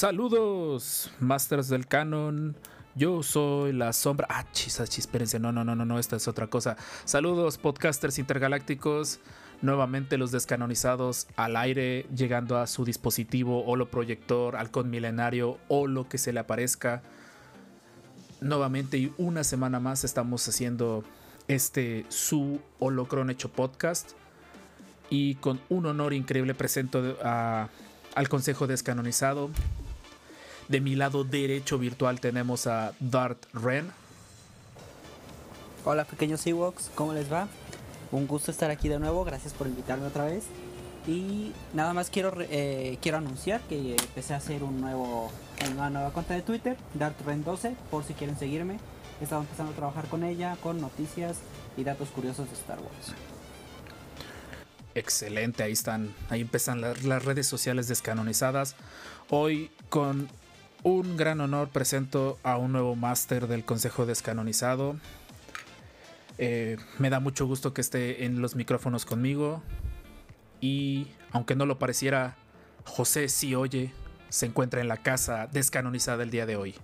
Saludos, Masters del Canon. Yo soy la sombra. Ah, chis, ah, chis, espérense. No, no, no, no, no, esta es otra cosa. Saludos, podcasters intergalácticos. Nuevamente los descanonizados al aire, llegando a su dispositivo, holoproyector, halcón milenario o lo que se le aparezca. Nuevamente y una semana más estamos haciendo este su holocron hecho podcast. Y con un honor increíble presento al Consejo Descanonizado. De mi lado derecho virtual tenemos a Dart Ren. Hola pequeños Ewoks, ¿cómo les va? Un gusto estar aquí de nuevo, gracias por invitarme otra vez. Y nada más quiero, eh, quiero anunciar que empecé a hacer un nuevo, una nueva cuenta de Twitter, DartRen12, por si quieren seguirme. He estado empezando a trabajar con ella, con noticias y datos curiosos de Star Wars. Excelente, ahí están, ahí empiezan las, las redes sociales descanonizadas. Hoy con un gran honor presento a un nuevo máster del Consejo Descanonizado. Eh, me da mucho gusto que esté en los micrófonos conmigo. Y aunque no lo pareciera, José sí oye, se encuentra en la casa descanonizada el día de hoy.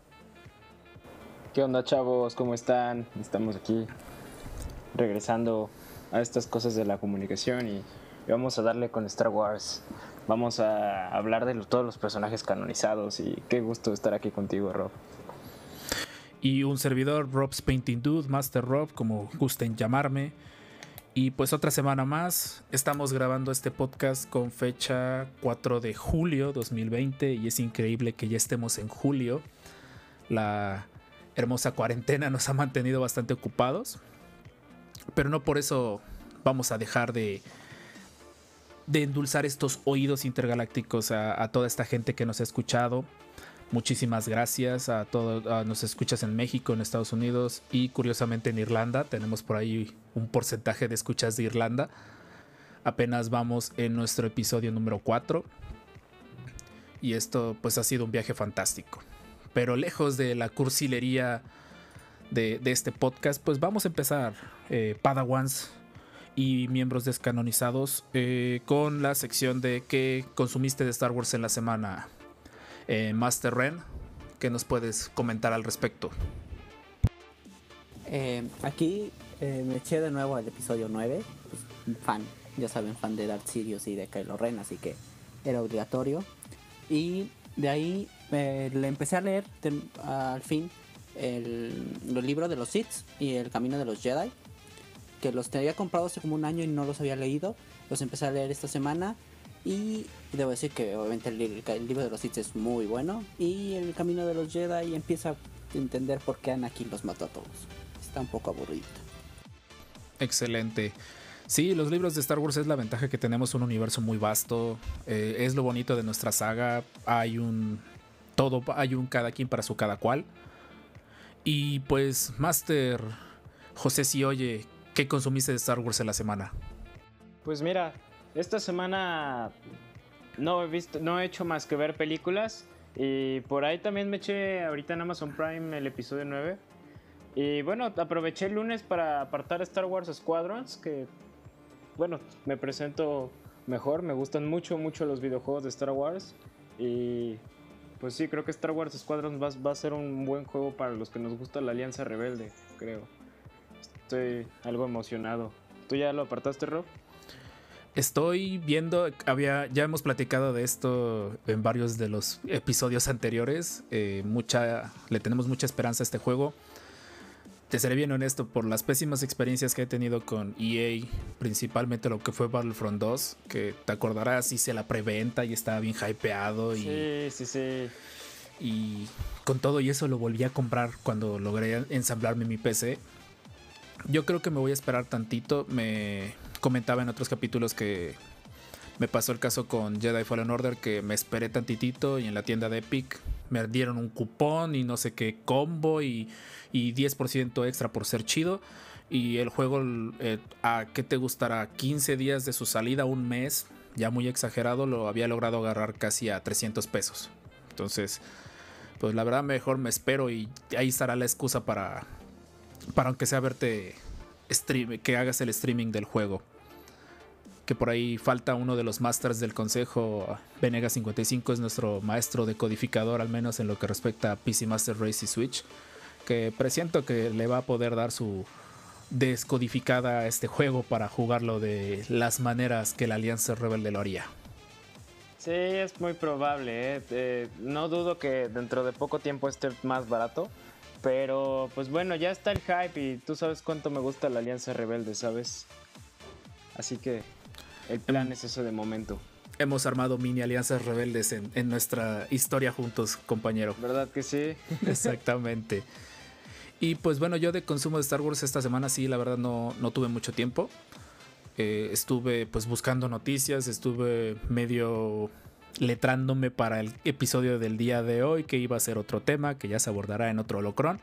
¿Qué onda chavos? ¿Cómo están? Estamos aquí regresando a estas cosas de la comunicación y, vamos a darle con Star Wars. Vamos a hablar de todos los personajes canonizados y qué gusto estar aquí contigo, Rob. Y un servidor, Rob's Painting Dude, Master Rob, como gusten llamarme. Y pues otra semana más, estamos grabando este podcast con fecha 4 de julio 2020 y es increíble que ya estemos en julio. La hermosa cuarentena nos ha mantenido bastante ocupados, pero no por eso vamos a dejar de, de endulzar estos oídos intergalácticos a, toda esta gente que nos ha escuchado. Muchísimas gracias a todos. Nos escuchas en México, en Estados Unidos y curiosamente en Irlanda. Tenemos por ahí un porcentaje de escuchas de Irlanda. Apenas vamos en nuestro episodio número 4. Y esto pues ha sido un viaje fantástico. Pero lejos de la cursilería de, de este podcast, pues vamos a empezar, eh, Padawans y miembros descanonizados, eh, con la sección de qué consumiste de Star Wars en la semana. Eh, Master Ren, ¿qué nos puedes comentar al respecto? Eh, aquí eh, me eché de nuevo el episodio 9, pues, fan, ya saben, fan de Darth Sirius y de Kylo Ren, así que era obligatorio. Y de ahí le empecé a leer al fin el, los libros de los Sith y el Camino de los Jedi, que los tenía comprados hace como un año y no los había leído. Los empecé a leer esta semana y debo decir que obviamente el libro de los Sith es muy bueno y el Camino de los Jedi empieza a entender por qué Anakin los mató a todos. Está un poco aburrido. Excelente. Sí, los libros de Star Wars es la ventaja que tenemos un universo muy vasto. eh, es lo bonito de nuestra saga. Hay un. Todo, hay un cada quien para su cada cual. Y pues, Master José Si oye, ¿qué consumiste de Star Wars en la semana? Pues mira, esta semana no he visto, no he hecho más que ver películas y por ahí también me eché ahorita en Amazon Prime el episodio 9. Y bueno, aproveché el lunes para apartar Star Wars Squadrons, que bueno, me presento mejor, me gustan mucho, mucho los videojuegos de Star Wars. Y pues sí, creo que Star Wars Squadrons va, va a ser un buen juego para los que nos gusta la Alianza Rebelde, creo. Estoy algo emocionado. ¿Tú ya lo apartaste, Rob? Estoy viendo, había, ya hemos platicado de esto en varios de los episodios anteriores. eh, mucha, le tenemos mucha esperanza a este juego. Te seré bien honesto, por las pésimas experiencias que he tenido con EA, principalmente lo que fue Battlefront 2, que te acordarás, hice la preventa y estaba bien hypeado y, Sí, sí, sí. y con todo y eso lo volví a comprar cuando logré ensamblarme mi PC. Yo creo que me voy a esperar tantito. Me comentaba en otros capítulos que me pasó el caso con Jedi Fallen Order que me esperé tantitito y en la tienda de Epic me dieron un cupón y no sé qué combo y, y 10% extra por ser chido. Y el juego, eh, ¿a qué te gustará? 15 días de su salida, un mes, ya muy exagerado, lo había logrado agarrar casi a 300 pesos. Entonces, pues la verdad mejor me espero y ahí estará la excusa para, para aunque sea verte stream, que hagas el streaming del juego. Que por ahí falta uno de los masters del consejo. Venega 55 es nuestro maestro decodificador, al menos en lo que respecta a PC Master Race y Switch. Que presiento que le va a poder dar su descodificada a este juego para jugarlo de las maneras que la Alianza Rebelde lo haría. Sí, es muy probable. ¿eh? Eh, no dudo que dentro de poco tiempo esté más barato. Pero pues bueno, ya está el hype y tú sabes cuánto me gusta la Alianza Rebelde, ¿sabes? Así que el plan es eso de momento. Hemos armado mini alianzas rebeldes en, en nuestra historia juntos, compañero. ¿Verdad que sí? Exactamente. Y pues bueno, yo de consumo de Star Wars esta semana sí, la verdad no, no tuve mucho tiempo. Eh, estuve pues buscando noticias, estuve medio letrándome para el episodio del día de hoy, que iba a ser otro tema, que ya se abordará en otro holocron.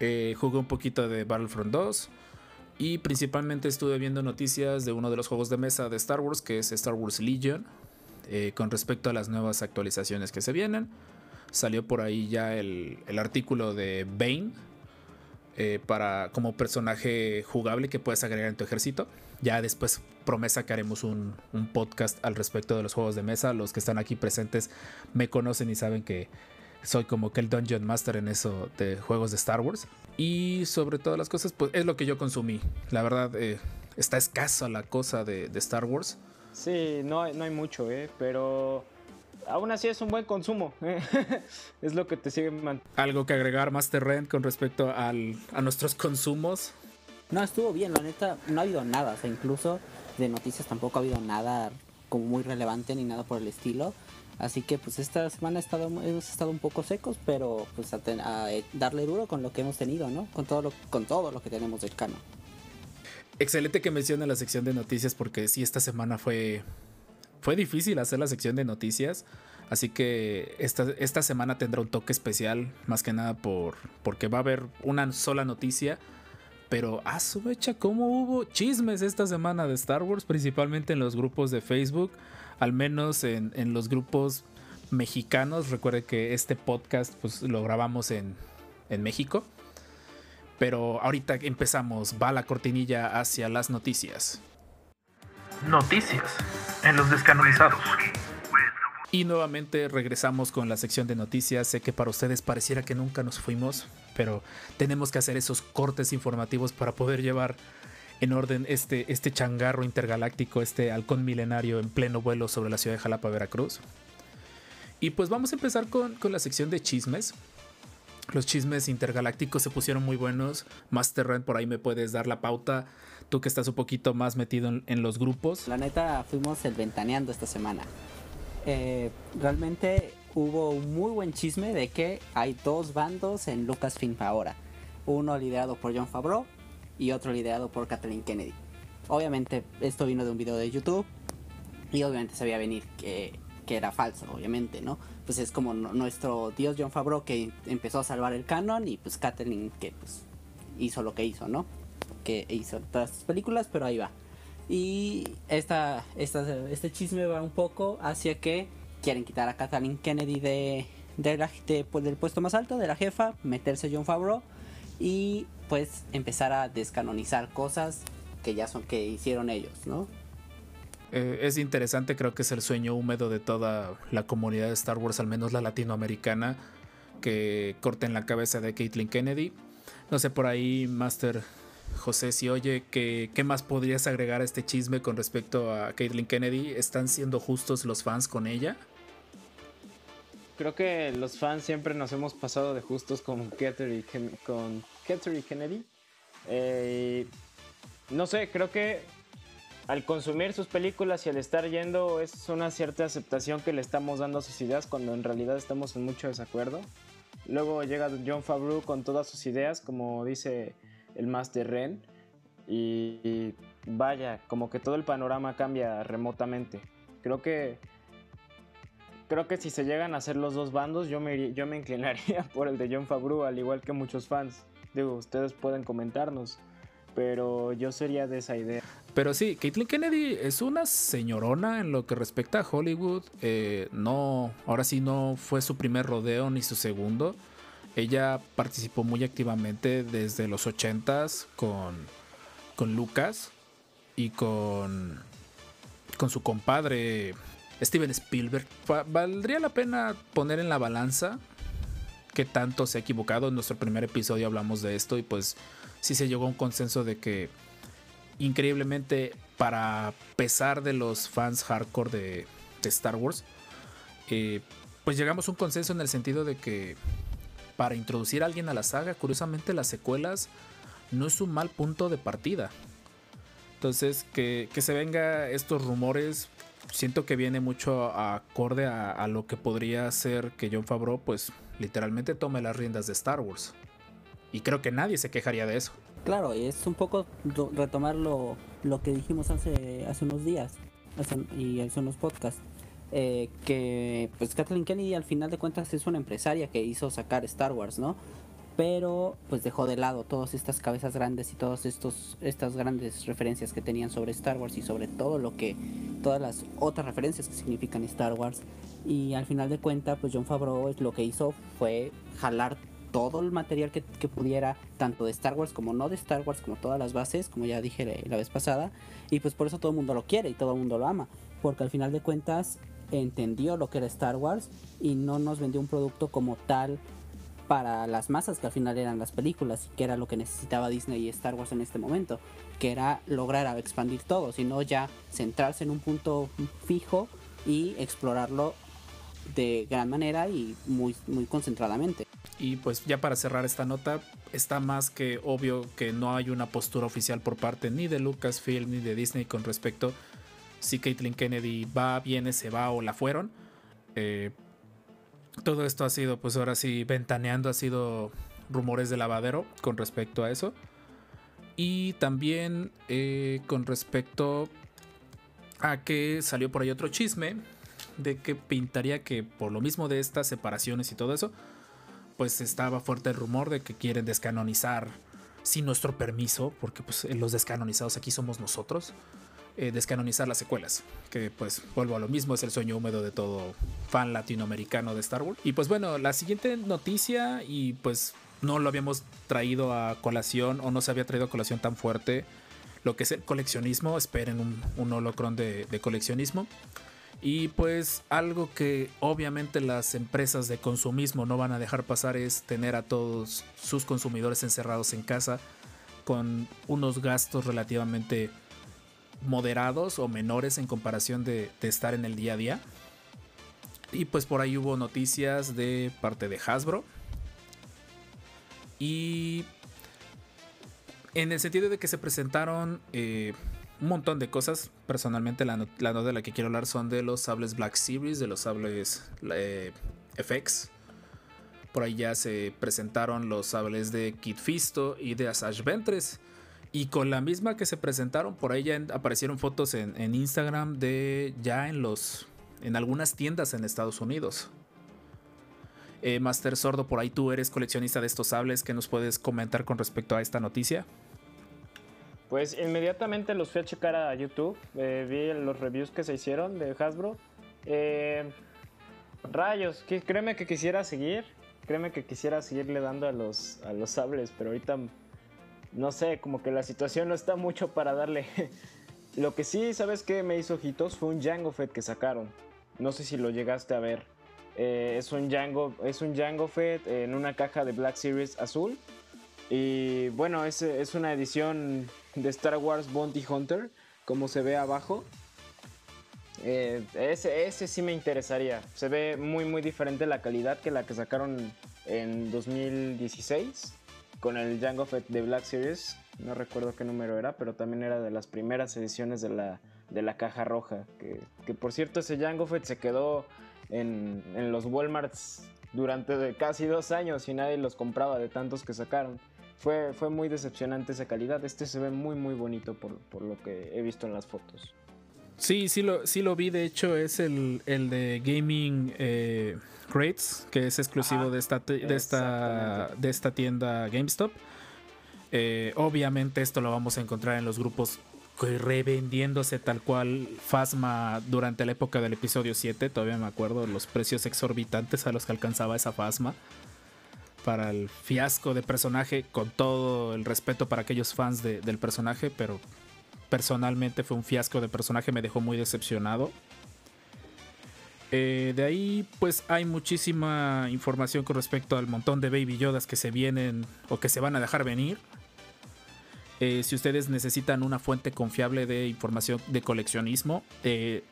Eh, jugué un poquito de Battlefront 2 y principalmente estuve viendo noticias de uno de los juegos de mesa de Star Wars, que es Star Wars Legion, eh, con respecto a las nuevas actualizaciones que se vienen. Salió por ahí ya el, el artículo de Bane, eh, para, como personaje jugable que puedes agregar en tu ejército. Ya después promesa que haremos un, un, podcast al respecto de los juegos de mesa. Los que están aquí presentes me conocen y saben que soy como que el Dungeon Master en eso de juegos de Star Wars. Y sobre todas las cosas, pues es lo que yo consumí. La verdad, eh, está escasa la cosa de, de, Star Wars. Sí, no hay, no hay mucho, eh, pero aún así es un buen consumo. ¿eh? es lo que te sigue Algo que agregar, Master Rent, con respecto al, a nuestros consumos. No, estuvo bien, la neta, no ha habido nada. O sea, incluso de noticias tampoco ha habido nada como muy relevante ni nada por el estilo. Así que pues esta semana estado, hemos estado un poco secos, pero pues a, ten, a, darle duro con lo que hemos tenido, ¿no? Con todo lo, con todo lo que tenemos del cano. Excelente que mencione la sección de noticias porque sí, esta semana fue, fue difícil hacer la sección de noticias. Así que esta, esta semana tendrá un toque especial, más que nada por, porque va a haber una sola noticia. Pero a su mecha, ¿cómo hubo chismes esta semana de Star Wars? Principalmente en los grupos de Facebook al menos en, en, los grupos mexicanos. Recuerde que este podcast pues, lo grabamos en, en México. Pero ahorita empezamos, va la cortinilla hacia las noticias. Noticias en los descanonizados. Y nuevamente regresamos con la sección de noticias. Sé que para ustedes pareciera que nunca nos fuimos, pero tenemos que hacer esos cortes informativos para poder llevar en orden este, este changarro intergaláctico, este halcón milenario en pleno vuelo sobre la ciudad de Jalapa, Veracruz. Y pues vamos a empezar con, con la sección de chismes. Los chismes intergalácticos se pusieron muy buenos. Master Ren, por ahí me puedes dar la pauta. Tú que estás un poquito más metido en, en los grupos. La neta, fuimos el ventaneando esta semana. Eh, realmente hubo un muy buen chisme de que hay dos bandos en Lucasfilm ahora. Uno liderado por John Favreau y otro liderado por Kathleen Kennedy. Obviamente esto vino de un video de YouTube y obviamente se veía venir que, que era falso, obviamente, ¿no? Pues es como nuestro dios John Favreau que empezó a salvar el canon y pues Kathleen que pues hizo lo que hizo, ¿no? Que hizo todas las películas, pero ahí va. Y esta, este chisme va un poco hacia que quieren quitar a Kathleen Kennedy de, de, la, de pues, del puesto más alto, de la jefa, meterse John Favreau y pues empezar a descanonizar cosas que ya son que hicieron ellos, ¿no? Eh, es interesante, creo que es el sueño húmedo de toda la comunidad de Star Wars, al menos la latinoamericana, que corten la cabeza de Caitlyn Kennedy. No sé, por ahí, Master José, si oye, ¿qué, ¿qué más podrías agregar a este chisme con respecto a Caitlyn Kennedy? ¿Están siendo justos los fans con ella? creo que los fans siempre nos hemos pasado de justos con Katherine, con Kennedy. Eh, no sé, creo que al consumir sus películas y al estar yendo es una cierta aceptación que le estamos dando a sus ideas cuando en realidad estamos en mucho desacuerdo. Luego llega John Favreau con todas sus ideas, como dice el Master Ren, y, vaya, como que todo el panorama cambia remotamente. Creo que creo que si se llegan a hacer los dos bandos, yo me, yo me inclinaría por el de John Favreau, al igual que muchos fans. Digo, ustedes pueden comentarnos, pero yo sería de esa idea. Pero sí, Caitlin Kennedy es una señorona en lo que respecta a Hollywood. Eh, no, ahora sí no fue su primer rodeo ni su segundo. Ella participó muy activamente desde los 80s con, con Lucas y con, con su compadre Steven Spielberg. Valdría la pena poner en la balanza que tanto se ha equivocado. En nuestro primer episodio hablamos de esto y pues sí se llegó a un consenso de que increíblemente para pesar de los fans hardcore de, Star Wars, eh, pues llegamos a un consenso en el sentido de que para introducir a alguien a la saga, curiosamente las secuelas no es un mal punto de partida. Entonces, que, se venga estos rumores, siento que viene mucho acorde a, lo que podría ser que John Favreau, pues literalmente tome las riendas de Star Wars. Y creo que nadie se quejaría de eso. Claro, es un poco retomar lo, que dijimos hace, hace unos días y hace unos podcasts. Eh, que pues Kathleen Kennedy al final de cuentas es una empresaria que hizo sacar Star Wars, ¿no? Pero pues dejó de lado todas estas cabezas grandes y todas estos estas grandes referencias que tenían sobre Star Wars y sobre todo lo que todas las otras referencias que significan Star Wars. Y al final de cuentas pues John Favreau lo que hizo fue jalar todo el material que, pudiera, tanto de Star Wars como no de Star Wars, como todas las bases, como ya dije la vez pasada, y pues por eso todo el mundo lo quiere y todo el mundo lo ama, porque al final de cuentas entendió lo que era Star Wars y no nos vendió un producto como tal para las masas que al final eran las películas que era lo que necesitaba Disney y Star Wars en este momento, que era lograr expandir todo, sino ya centrarse en un punto fijo y explorarlo de gran manera y muy, muy concentradamente. Y pues ya para cerrar esta nota, está más que obvio que no hay una postura oficial por parte ni de Lucasfilm ni de Disney con respecto si Caitlyn Kennedy va, viene, se va o la fueron. Eh, todo esto ha sido, pues ahora sí, ventaneando, ha sido rumores de lavadero con respecto a eso. Y también eh, con respecto a que salió por ahí otro chisme de que pintaría que por lo mismo de estas separaciones y todo eso, pues estaba fuerte el rumor de que quieren descanonizar sin nuestro permiso, porque pues los descanonizados aquí somos nosotros, eh, descanonizar las secuelas. Que pues vuelvo a lo mismo, es el sueño húmedo de todo fan latinoamericano de Star Wars. Y pues bueno, la siguiente noticia, y pues no lo habíamos traído a colación o no se había traído a colación tan fuerte, lo que es el coleccionismo, esperen un, un holocron de, de coleccionismo. Y pues algo que obviamente las empresas de consumismo no van a dejar pasar es tener a todos sus consumidores encerrados en casa con unos gastos relativamente moderados o menores en comparación de, estar en el día a día. Y pues por ahí hubo noticias de parte de Hasbro. Y en el sentido de que se presentaron eh, un montón de cosas. Personalmente la, nota de la que quiero hablar son de los sables Black Series, de los sables eh, FX. Por ahí ya se presentaron los sables de Kid Fisto y de Asajj Ventress. Y con la misma que se presentaron, por ahí ya aparecieron fotos en, Instagram de ya en los. en algunas tiendas en Estados Unidos. Eh, Master Sordo, por ahí tú eres coleccionista de estos sables. ¿Qué nos puedes comentar con respecto a esta noticia? Pues inmediatamente los fui a checar a YouTube. Eh, vi los reviews que se hicieron de Hasbro. Eh, rayos, créeme que quisiera seguir. Créeme que quisiera seguirle dando a los, a los sables, pero ahorita no sé, como que la situación no está mucho para darle. lo que sí, ¿sabes qué me hizo ojitos? Fue un Jango Fett que sacaron. No sé si lo llegaste a ver. Eh, es un Jango, es un Jango Fett en una caja de Black Series azul. Y bueno, es, es una edición de Star Wars Bounty Hunter, como se ve abajo. Eh, ese, ese sí me interesaría. Se ve muy muy diferente la calidad que la que sacaron en 2016 con el Jango Fett de Black Series. No recuerdo qué número era, pero también era de las primeras ediciones de la, de la caja roja. Que, por cierto, ese Jango Fett se quedó en, en los Walmarts durante casi dos años y nadie los compraba de tantos que sacaron. Fue, fue muy decepcionante esa calidad. Este se ve muy muy bonito por, por lo que he visto en las fotos. Sí, sí lo, sí lo vi. De hecho, es el, el de Gaming eh, Crates, que es exclusivo Ajá, de, esta, de, esta, de esta tienda GameStop. Eh, obviamente, esto lo vamos a encontrar en los grupos revendiéndose tal cual Fasma durante la época del episodio 7. Todavía me acuerdo los precios exorbitantes a los que alcanzaba esa Fasma. Para el fiasco de personaje, con todo el respeto para aquellos fans de- del personaje, pero personalmente fue un fiasco de personaje, me dejó muy decepcionado. Eh, de ahí, pues hay muchísima información con respecto al montón de Baby Yodas que se vienen o que se van a dejar venir. Eh, si ustedes necesitan una fuente confiable de información de coleccionismo, eh,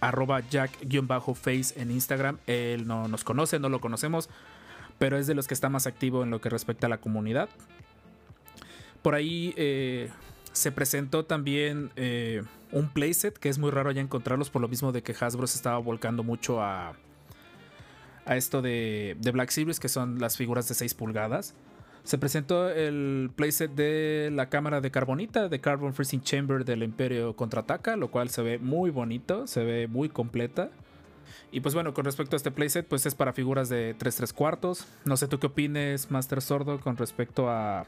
arroba jack-face en Instagram. Él no nos conoce, no lo conocemos, pero es de los que está más activo en lo que respecta a la comunidad. Por ahí se presentó también eh, un playset que es muy raro ya encontrarlos por lo mismo de que Hasbro se estaba volcando mucho a, a esto de, de Black Series, que son las figuras de 6 pulgadas. Se presentó el playset de la cámara de carbonita de Carbon Freezing Chamber del Imperio Contraataca, lo cual se ve muy bonito, se ve muy completa. Y pues bueno, con respecto a este playset, pues es para figuras de 3 3 cuartos. No sé tú qué opines, Master Sordo, con respecto a,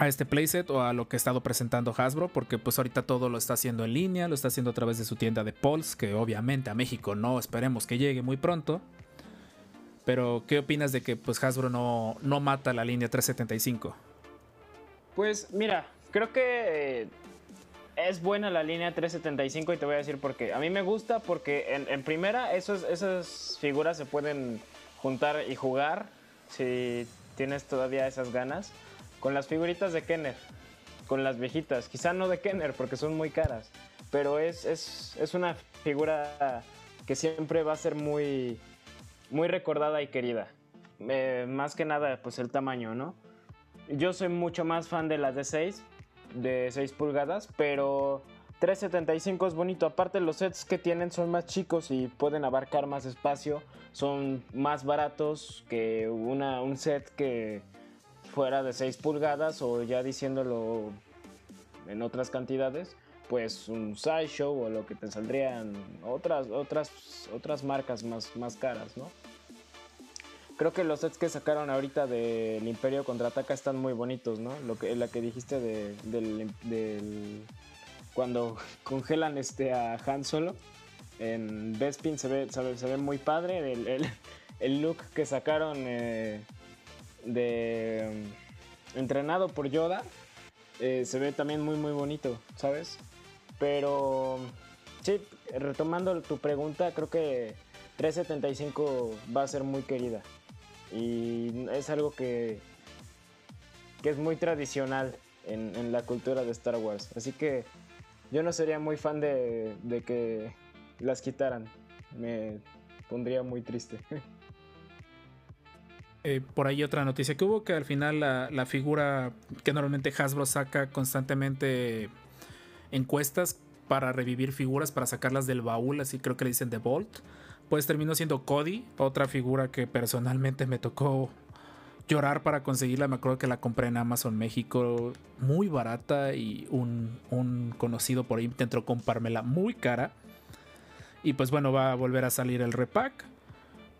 a este playset o a lo que ha estado presentando Hasbro, porque pues ahorita todo lo está haciendo en línea, lo está haciendo a través de su tienda de Pulse, que obviamente a México no esperemos que llegue muy pronto. Pero, ¿qué opinas de que pues Hasbro no, no mata la línea 375? Pues mira, creo que eh, es buena la línea 375 y te voy a decir por qué. A mí me gusta porque en, primera esos, esas figuras se pueden juntar y jugar si tienes todavía esas ganas con las figuritas de Kenner, con las viejitas. Quizá no de Kenner porque son muy caras, pero es, es, es una figura que siempre va a ser muy, muy recordada y querida. Eh, más que nada, pues el tamaño, ¿no? Yo soy mucho más fan de las de 6, de 6 pulgadas, pero 375 es bonito. Aparte los sets que tienen son más chicos y pueden abarcar más espacio, son más baratos que una, un set que fuera de 6 pulgadas o ya diciéndolo en otras cantidades, pues un Sideshow o lo que te saldrían otras, otras, otras marcas más, más caras, ¿no? Creo que los sets que sacaron ahorita del Imperio Contraataca están muy bonitos, ¿no? Lo que, la que dijiste de, del, Cuando congelan este a Han Solo. En Bespin se ve, se ve, muy padre. El, el- el look que sacaron eh, de... entrenado por Yoda. eh, se ve también muy muy bonito, ¿sabes? Pero... Sí, retomando tu pregunta, creo que 375 va a ser muy querida. Y es algo que, que es muy tradicional en, en la cultura de Star Wars. Así que yo no sería muy fan de, de que las quitaran. Me pondría muy triste. Eh, por ahí otra noticia que hubo que al final la, la figura que normalmente Hasbro saca constantemente encuestas para revivir figuras, para sacarlas del baúl, así creo que le dicen de Vault, pues terminó siendo Cody, otra figura que personalmente me tocó llorar para conseguirla. Me acuerdo que la compré en Amazon México muy barata y un, un conocido por ahí intentó comprármela muy cara. Y pues bueno, va a volver a salir el repack.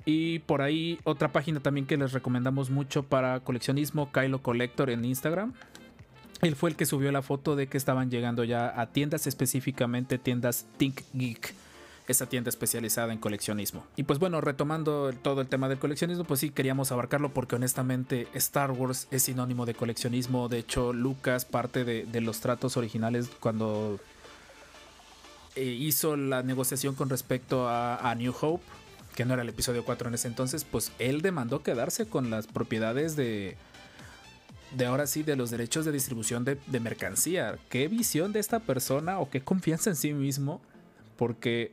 Y por ahí otra página también que les recomendamos mucho para coleccionismo, Kylo Collector en Instagram. Él fue el que subió la foto de que estaban llegando ya a tiendas, específicamente tiendas Think Geek, esa tienda especializada en coleccionismo. Y pues bueno, retomando todo el tema del coleccionismo, pues sí queríamos abarcarlo porque honestamente Star Wars es sinónimo de coleccionismo. De hecho, Lucas, parte de, los tratos originales cuando eh, hizo la negociación con respecto a New Hope, que no era el episodio 4 en ese entonces, pues él demandó quedarse con las propiedades de, de ahora sí, de los derechos de distribución de, de mercancía. Qué visión de esta persona o qué confianza en sí mismo, porque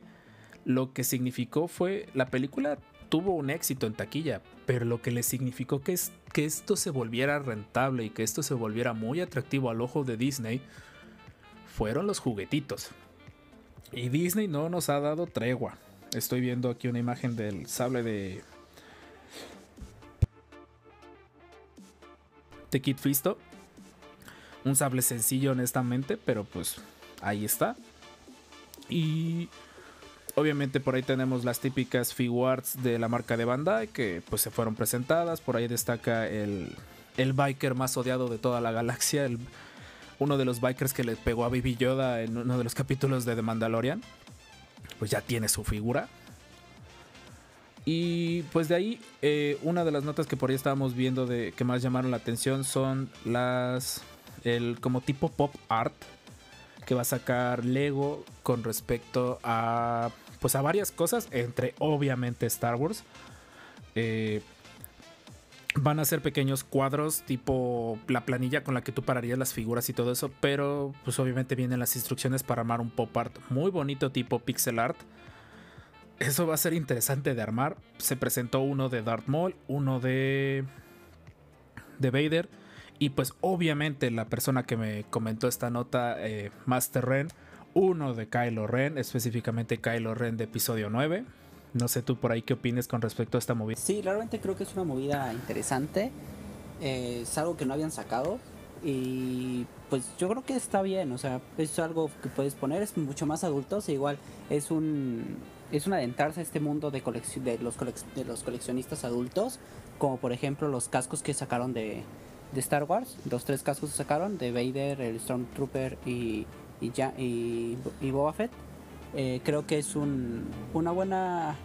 lo que significó fue, la película tuvo un éxito en taquilla, pero lo que le significó que, es, que esto se volviera rentable y que esto se volviera muy atractivo al ojo de Disney, fueron los juguetitos. Y Disney no nos ha dado tregua. Estoy viendo aquí una imagen del sable de. de Kid Fisto. Un sable sencillo, honestamente, pero pues ahí está. Y obviamente por ahí tenemos las típicas figuarts de la marca de Bandai que pues se fueron presentadas. Por ahí destaca el, el biker más odiado de toda la galaxia, el, uno de los bikers que le pegó a Baby Yoda en uno de los capítulos de The Mandalorian. Pues ya tiene su figura. Y pues de ahí, eh, una de las notas que por ahí estábamos viendo de que más llamaron la atención son las. el como tipo pop art que va a sacar Lego con respecto a. Pues a varias cosas, entre obviamente Star Wars. Eh, van a ser pequeños cuadros tipo la planilla con la que tú pararías las figuras y todo eso, pero pues obviamente vienen las instrucciones para armar un pop art muy bonito tipo pixel art eso va a ser interesante de armar. Se presentó uno de Darth Maul, uno de. de Vader. Y pues obviamente la persona que me comentó esta nota, eh, Master Ren, uno de Kylo Ren, específicamente Kylo Ren de episodio 9. No sé tú por ahí qué opines con respecto a esta movida. Sí, realmente creo que es una movida interesante. Eh, es algo que no habían sacado. Y pues yo creo que está bien. O sea, es algo que puedes poner. Es mucho más adultos. E igual es un es un adentrarse a este mundo de, de, los de los coleccionistas adultos, como por ejemplo los cascos que sacaron de, de Star Wars, los tres cascos que sacaron, de Vader, el Stormtrooper y, y, ya, y, Boba Fett. Eh, creo que es un, una buena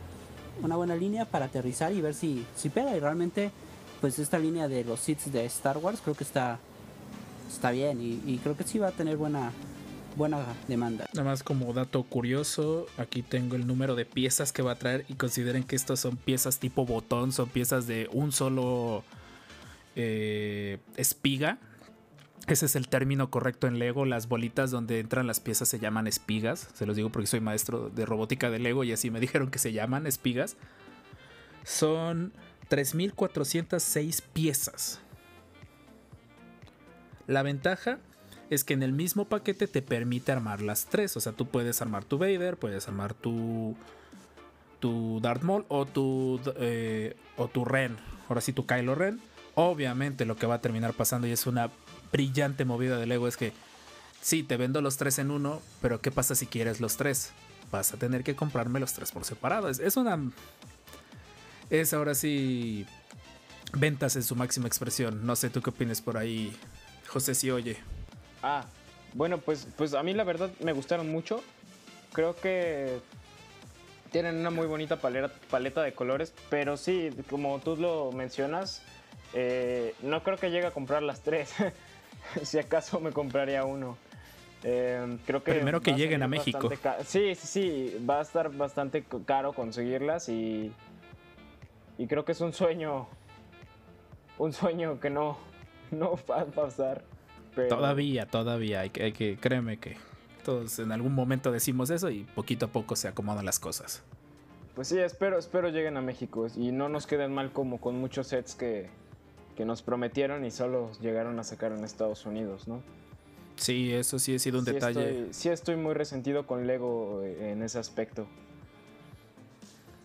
una buena línea para aterrizar y ver si, si pega y realmente pues esta línea de los sets de Star Wars creo que está está bien y, creo que sí va a tener buena buena demanda. Nada más como dato curioso, aquí tengo el número de piezas que va a traer y consideren que estos son piezas tipo botón, son piezas de un solo eh, espiga. Ese es el término correcto en Lego. Las bolitas donde entran las piezas se llaman espigas. Se los digo porque soy maestro de robótica de Lego y así me dijeron que se llaman espigas. Son 3.406 piezas. La ventaja es que en el mismo paquete te permite armar las tres. O sea, tú puedes armar tu Vader, puedes armar tu, tu Darth Maul o tu, eh, o tu Ren. Ahora sí, tu Kylo Ren. Obviamente lo que va a terminar pasando y es una brillante movida de Lego es que sí, te vendo los tres en uno, pero ¿qué pasa si quieres los tres? Vas a tener que comprarme los tres por separado. Es, una... Es ahora sí ventas en su máxima expresión. No sé tú qué opinas por ahí, José si oye. Ah, bueno, pues, pues a mí la verdad me gustaron mucho. Creo que tienen una muy bonita paleta, paleta de colores, pero sí, como tú lo mencionas, eh, no creo que llegue a comprar las tres. si acaso me compraría uno. Eh, creo que Primero que lleguen a México. Sí, sí, sí, va a estar bastante caro conseguirlas y, y creo que es un sueño, un sueño que no, no va a pasar. Todavía, todavía, hay que, hay que, créeme que todos en algún momento decimos eso y poquito a poco se acomodan las cosas. Pues sí, espero, espero lleguen a México y no nos queden mal como con muchos sets que, que nos prometieron y solo llegaron a sacar en Estados Unidos, ¿no? Sí, eso sí ha sido un detalle. sí estoy muy resentido con Lego eh, en ese aspecto.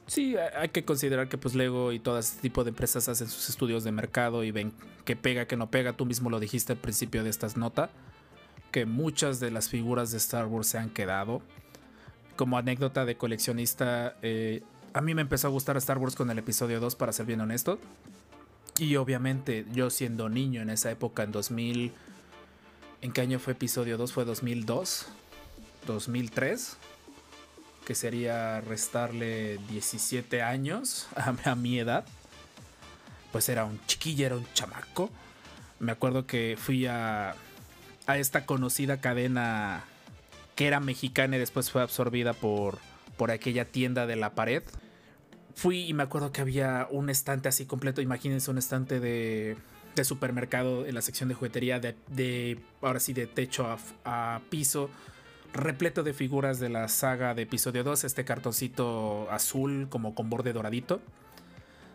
Sí, hay que considerar que pues Lego y todo este tipo de empresas hacen sus estudios de mercado y ven qué pega, qué no pega. Tú mismo lo dijiste al principio de esta nota, que muchas de las figuras de Star Wars se han quedado. Como anécdota de coleccionista, eh, a mí me empezó a gustar Star Wars con el episodio 2, para ser bien honesto. Y obviamente yo siendo niño en esa época, en 2000... ¿En qué año fue episodio 2? ¿Fue 2002? ¿2003? que sería restarle 17 años a, mi edad. Pues era un chiquillo, era un chamaco. Me acuerdo que fui a, a esta conocida cadena que era mexicana y después fue absorbida por, por aquella tienda de la pared. Fui y me acuerdo que había un estante así completo. Imagínense un estante de, supermercado en la sección de juguetería, de, ahora sí, de techo a, piso repleto de figuras de la saga de episodio 2, este cartoncito azul como con borde doradito.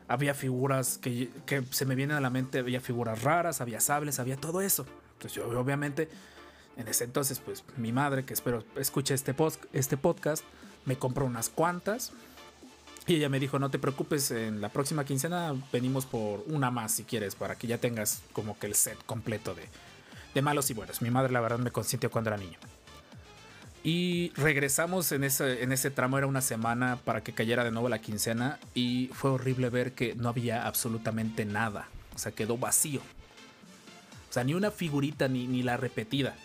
Había figuras que, se me vienen a la mente, había figuras raras, había sables, había todo eso. Entonces yo obviamente en ese entonces pues mi madre, que espero escuche este, este podcast, me compró unas cuantas. Y ella me dijo, no te preocupes, en la próxima quincena venimos por una más si quieres, para que ya tengas como que el set completo de, de malos y buenos. Mi madre la verdad me consintió cuando era niño. Y regresamos en ese, en ese tramo, era una semana para que cayera de nuevo la quincena y fue horrible ver que no había absolutamente nada. O sea, quedó vacío. O sea, ni una figurita ni, ni la repetida.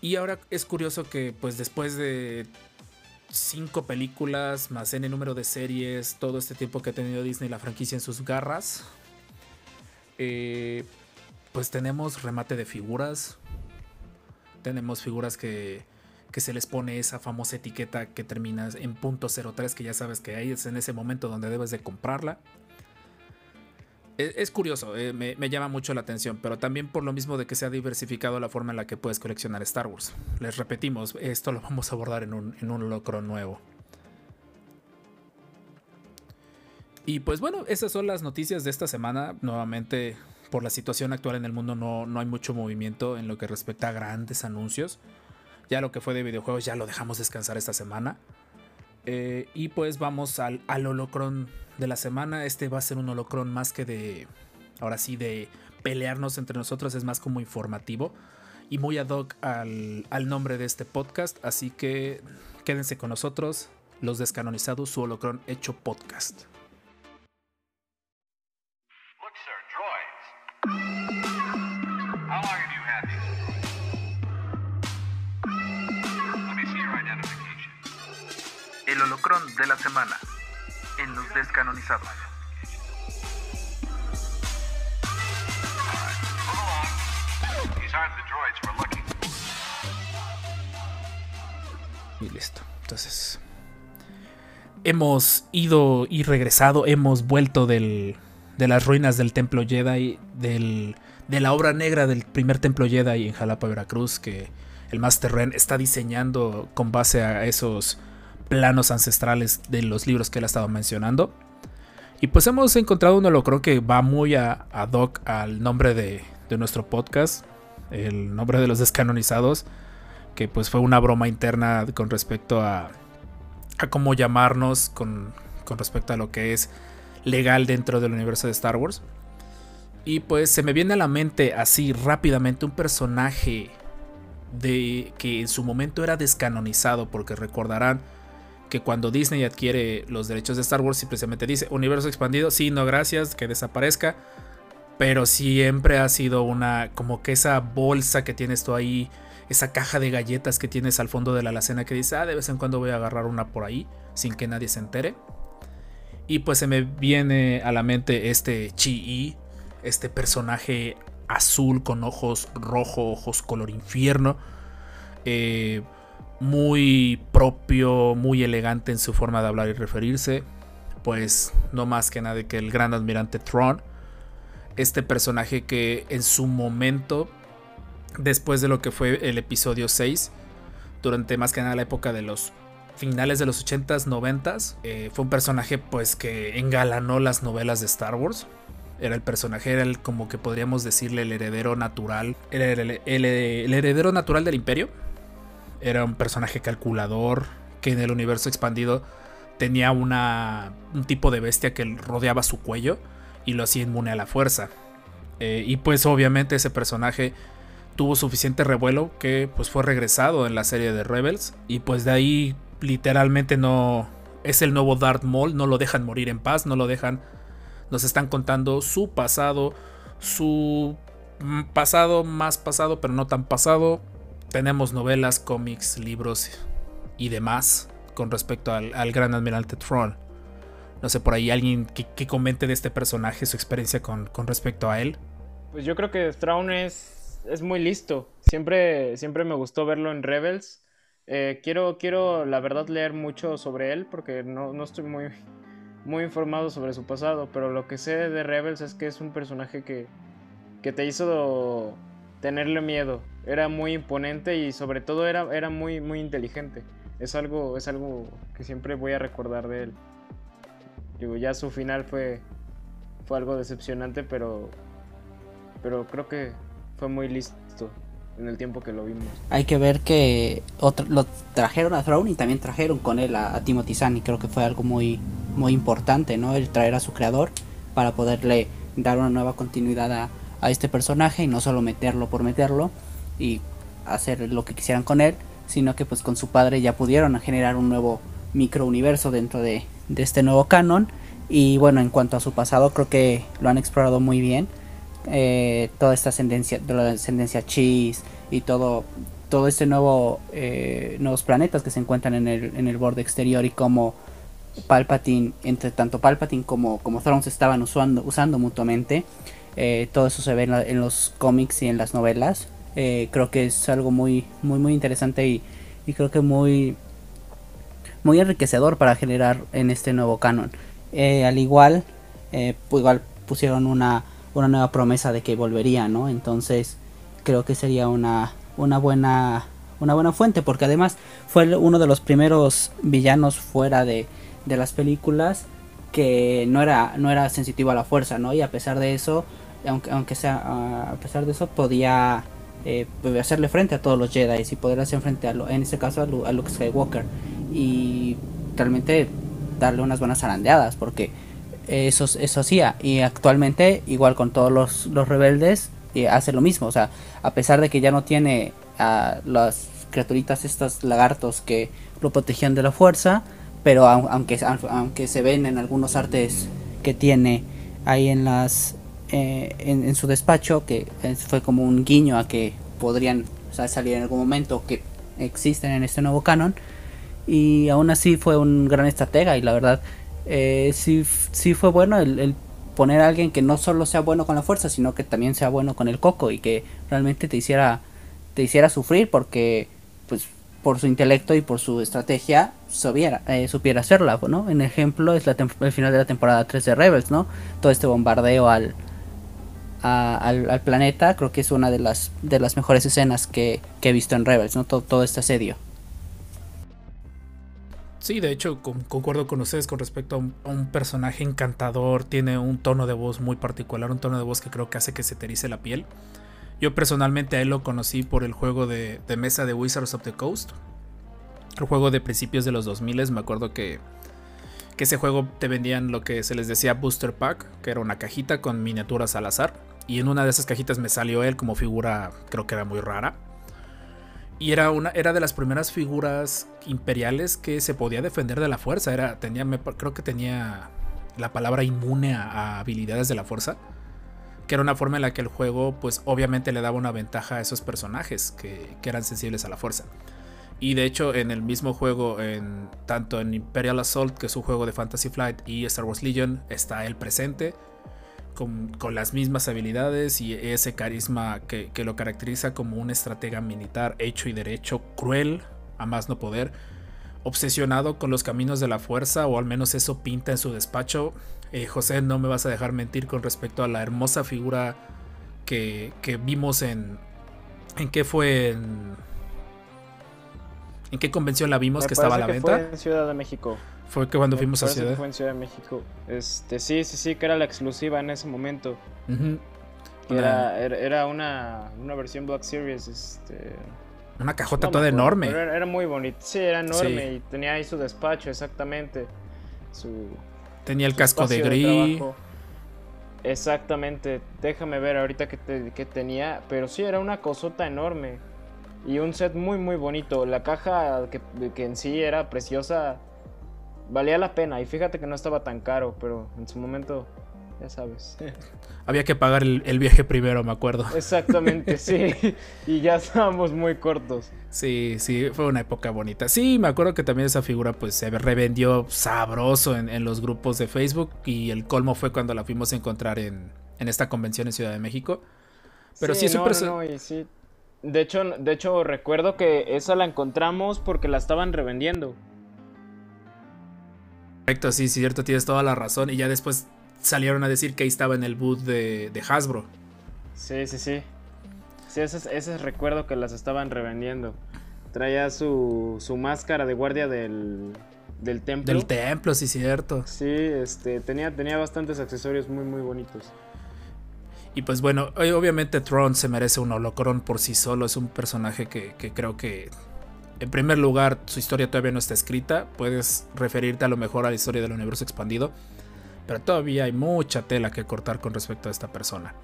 Y ahora es curioso que pues después de cinco películas, más N número de series, todo este tiempo que ha tenido Disney la franquicia en sus garras, eh, pues tenemos remate de figuras. Tenemos figuras que, que se les pone esa famosa etiqueta que termina en punto .03, que ya sabes que ahí es en ese momento donde debes de comprarla. Es, curioso, eh, me, llama mucho la atención, pero también por lo mismo de que se ha diversificado la forma en la que puedes coleccionar Star Wars. Les repetimos, esto lo vamos a abordar en un, en un locro nuevo. Y pues bueno, esas son las noticias de esta semana. Nuevamente, por la situación actual en el mundo, no, no hay mucho movimiento en lo que respecta a grandes anuncios. Ya lo que fue de videojuegos ya lo dejamos descansar esta semana. Eh, y pues vamos al, al holocron de la semana. Este va a ser un holocron más que de, ahora sí, de pelearnos entre nosotros, es más como informativo y muy ad hoc al nombre de este podcast. Así que quédense con nosotros, los descanonizados, su holocron hecho podcast. El holocron de la semana en los descanonizados. Y listo. Entonces. Hemos ido y regresado. Hemos vuelto del, de las ruinas del templo Jedi. Del, de la obra negra del primer templo Jedi en Jalapa, Veracruz. Que el Master Ren está diseñando con base a esos planos ancestrales de los libros que él ha estado mencionando. Y pues hemos encontrado uno, lo creo que va muy a, ad hoc al nombre de, nuestro podcast, el nombre de los descanonizados, que pues fue una broma interna con respecto a, a cómo llamarnos con, con respecto a lo que es legal dentro del universo de Star Wars. Y pues se me viene a la mente así rápidamente un personaje de que en su momento era descanonizado, porque recordarán que cuando Disney adquiere los derechos de Star Wars simplemente dice universo expandido, sí, no gracias, que desaparezca. Pero siempre ha sido una, como que esa bolsa que tienes tú ahí, esa caja de galletas que tienes al fondo de la alacena que dice, ah, de vez en cuando voy a agarrar una por ahí, sin que nadie se entere. Y pues se me viene a la mente este Chi-E, este personaje azul con ojos rojo, ojos color infierno. Eh, muy propio, muy elegante en su forma de hablar y referirse. Pues no más que nada que el gran admirante Tron. Este personaje que en su momento, después de lo que fue el episodio 6, durante más que nada la época de los finales de los 80s, 90s, eh, fue un personaje pues que engalanó las novelas de Star Wars. Era el personaje, era el, como que podríamos decirle el heredero natural, el heredero natural del imperio era un personaje calculador que en el universo expandido tenía una, un tipo de bestia que rodeaba su cuello y lo hacía inmune a la fuerza. Eh, y pues obviamente ese personaje tuvo suficiente revuelo que pues fue regresado en la serie de Rebels y pues de ahí literalmente no es el nuevo Darth Maul, no lo dejan morir en paz, no lo dejan nos están contando su pasado, su pasado más pasado, pero no tan pasado, tenemos novelas, cómics, libros y demás con respecto al, gran almirante Thrawn. No sé, por ahí alguien que, comente de este personaje, su experiencia con, respecto a él. Pues yo creo que Thrawn es, es muy listo. Siempre, siempre me gustó verlo en Rebels. Eh, quiero, quiero, la verdad, leer mucho sobre él porque no, no estoy muy, muy informado sobre su pasado. Pero lo que sé de Rebels es que es un personaje que, que te hizo tenerle miedo. Era muy imponente y sobre todo era, era muy, muy inteligente. Es algo, es algo que siempre voy a recordar de él. Digo, ya su final fue, fue algo decepcionante, pero, pero creo que fue muy listo en el tiempo que lo vimos. Hay que ver que lo trajeron a Throne y también trajeron con él a, Timothy Zahn y creo que fue algo muy, muy importante, ¿no? El traer a su creador para poderle dar una nueva continuidad a, a este personaje y no solo meterlo por meterlo y hacer lo que quisieran con él, sino que pues con su padre ya pudieron generar un nuevo microuniverso dentro de, de este nuevo canon. Y bueno, en cuanto a su pasado, creo que lo han explorado muy bien. Eh, toda esta ascendencia, de la ascendencia Cheese y todo, todo este nuevo eh, nuevos planetas que se encuentran en el, en el borde exterior y como Palpatine, entre tanto Palpatine como, como Thrawn se estaban usando, usando mutuamente. Eh, todo eso se ve en, los cómics y en las novelas. Eh, creo que es algo muy, muy, muy interesante y, y, creo que muy, muy enriquecedor para generar en este nuevo canon. Eh, al igual, pues igual pusieron una, una nueva promesa de que volvería, ¿no? Entonces creo que sería una, una buena una buena fuente porque además fue uno de los primeros villanos fuera de, de las películas que no era no era sensitivo a la fuerza no y a pesar de eso aunque aunque sea a pesar de eso podía eh, pues, hacerle frente a todos los Jedi y poder hacer frente a lo, en este caso a, Luke Skywalker. Y realmente darle unas buenas arandeadas porque eso eso hacía. Y actualmente igual con todos los, los rebeldes eh, hace lo mismo. O sea a pesar de que ya no tiene las criaturitas estos lagartos que lo protegían de la fuerza pero aunque, aunque se ven en algunos artes que tiene ahí en las eh, en, su despacho que fue como un guiño a que podrían salir en algún momento que existen en este nuevo canon y aún así fue un gran estratega y la verdad eh, sí, sí fue bueno el, poner a alguien que no solo sea bueno con la fuerza sino que también sea bueno con el coco y que realmente te hiciera te hiciera sufrir porque pues por su intelecto y por su estrategia supiera, eh, supiera hacerla, ¿no? En ejemplo es la el final de la temporada 3 de Rebels, ¿no? Todo este bombardeo al, al, planeta, creo que es una de las, de las mejores escenas que, he visto en Rebels, ¿no? Todo, todo este asedio. Sí, de hecho, concuerdo con ustedes con respecto a un, personaje encantador, tiene un tono de voz muy particular, un tono de voz que creo que hace que se te la piel. Yo personalmente a él lo conocí por el juego de, mesa de Wizards of the Coast. El juego de principios de los 2000, me acuerdo que, que ese juego te vendían lo que se les decía Booster Pack, que era una cajita con miniaturas al azar. Y en una de esas cajitas me salió él como figura, creo que era muy rara. Y era, una, era de las primeras figuras imperiales que se podía defender de la fuerza. Era, tenía, creo que tenía la palabra inmune a habilidades de la fuerza que era una forma en la que el juego pues obviamente le daba una ventaja a esos personajes que, eran sensibles a la fuerza. Y de hecho en el mismo juego, tanto en Imperial Assault, que es un juego de Fantasy Flight, y Star Wars Legion, está él presente, con, las mismas habilidades y ese carisma que, que, lo caracteriza como un estratega militar hecho y derecho, cruel, a más no poder, obsesionado con los caminos de la fuerza, o al menos eso pinta en su despacho, eh, José, no me vas a dejar mentir con respecto a la hermosa figura que, vimos en. ¿En qué fue? En, ¿En qué convención la vimos que estaba a la venta? Fue en Ciudad de México. Fue que cuando fuimos a Ciudad. fue en Ciudad de México. Este, sí, sí, sí, que era la exclusiva en ese momento. era, una, versión Black Series. Este... Una cajota toda enorme. Era, muy bonita. Sí, era enorme y tenía ahí su despacho, exactamente. Su, Tenía el casco de gris. Exactamente, déjame ver ahorita que, tenía, pero sí, era una cosota enorme y un set muy muy bonito. La caja que, que, en sí era preciosa, valía la pena y fíjate que no estaba tan caro, pero en su momento, ya sabes. Había que pagar el, viaje primero, me acuerdo. Exactamente, sí, y ya estábamos muy cortos. Sí, sí, fue una época bonita. Sí, me acuerdo que también esa figura pues se revendió sabroso en, los grupos de Facebook y el colmo fue cuando la fuimos a encontrar en, esta convención en Ciudad de México. Pero sí, es no, sí. De hecho, de hecho, recuerdo que esa la encontramos porque la estaban revendiendo. Correcto, sí, cierto, tienes toda la razón. Y ya después salieron a decir que ahí estaba en el boot de, de Hasbro. Sí, sí, sí. Sí, ese, ese recuerdo que las estaban revendiendo. Traía su, su máscara de guardia del, del templo. Del templo, sí, cierto. Sí, este, tenía, tenía bastantes accesorios muy, muy bonitos. Y pues bueno, obviamente Tron se merece un holocron por sí solo. Es un personaje que, que, creo que, en primer lugar, su historia todavía no está escrita. Puedes referirte a lo mejor a la historia del universo expandido. Pero todavía hay mucha tela que cortar con respecto a esta persona.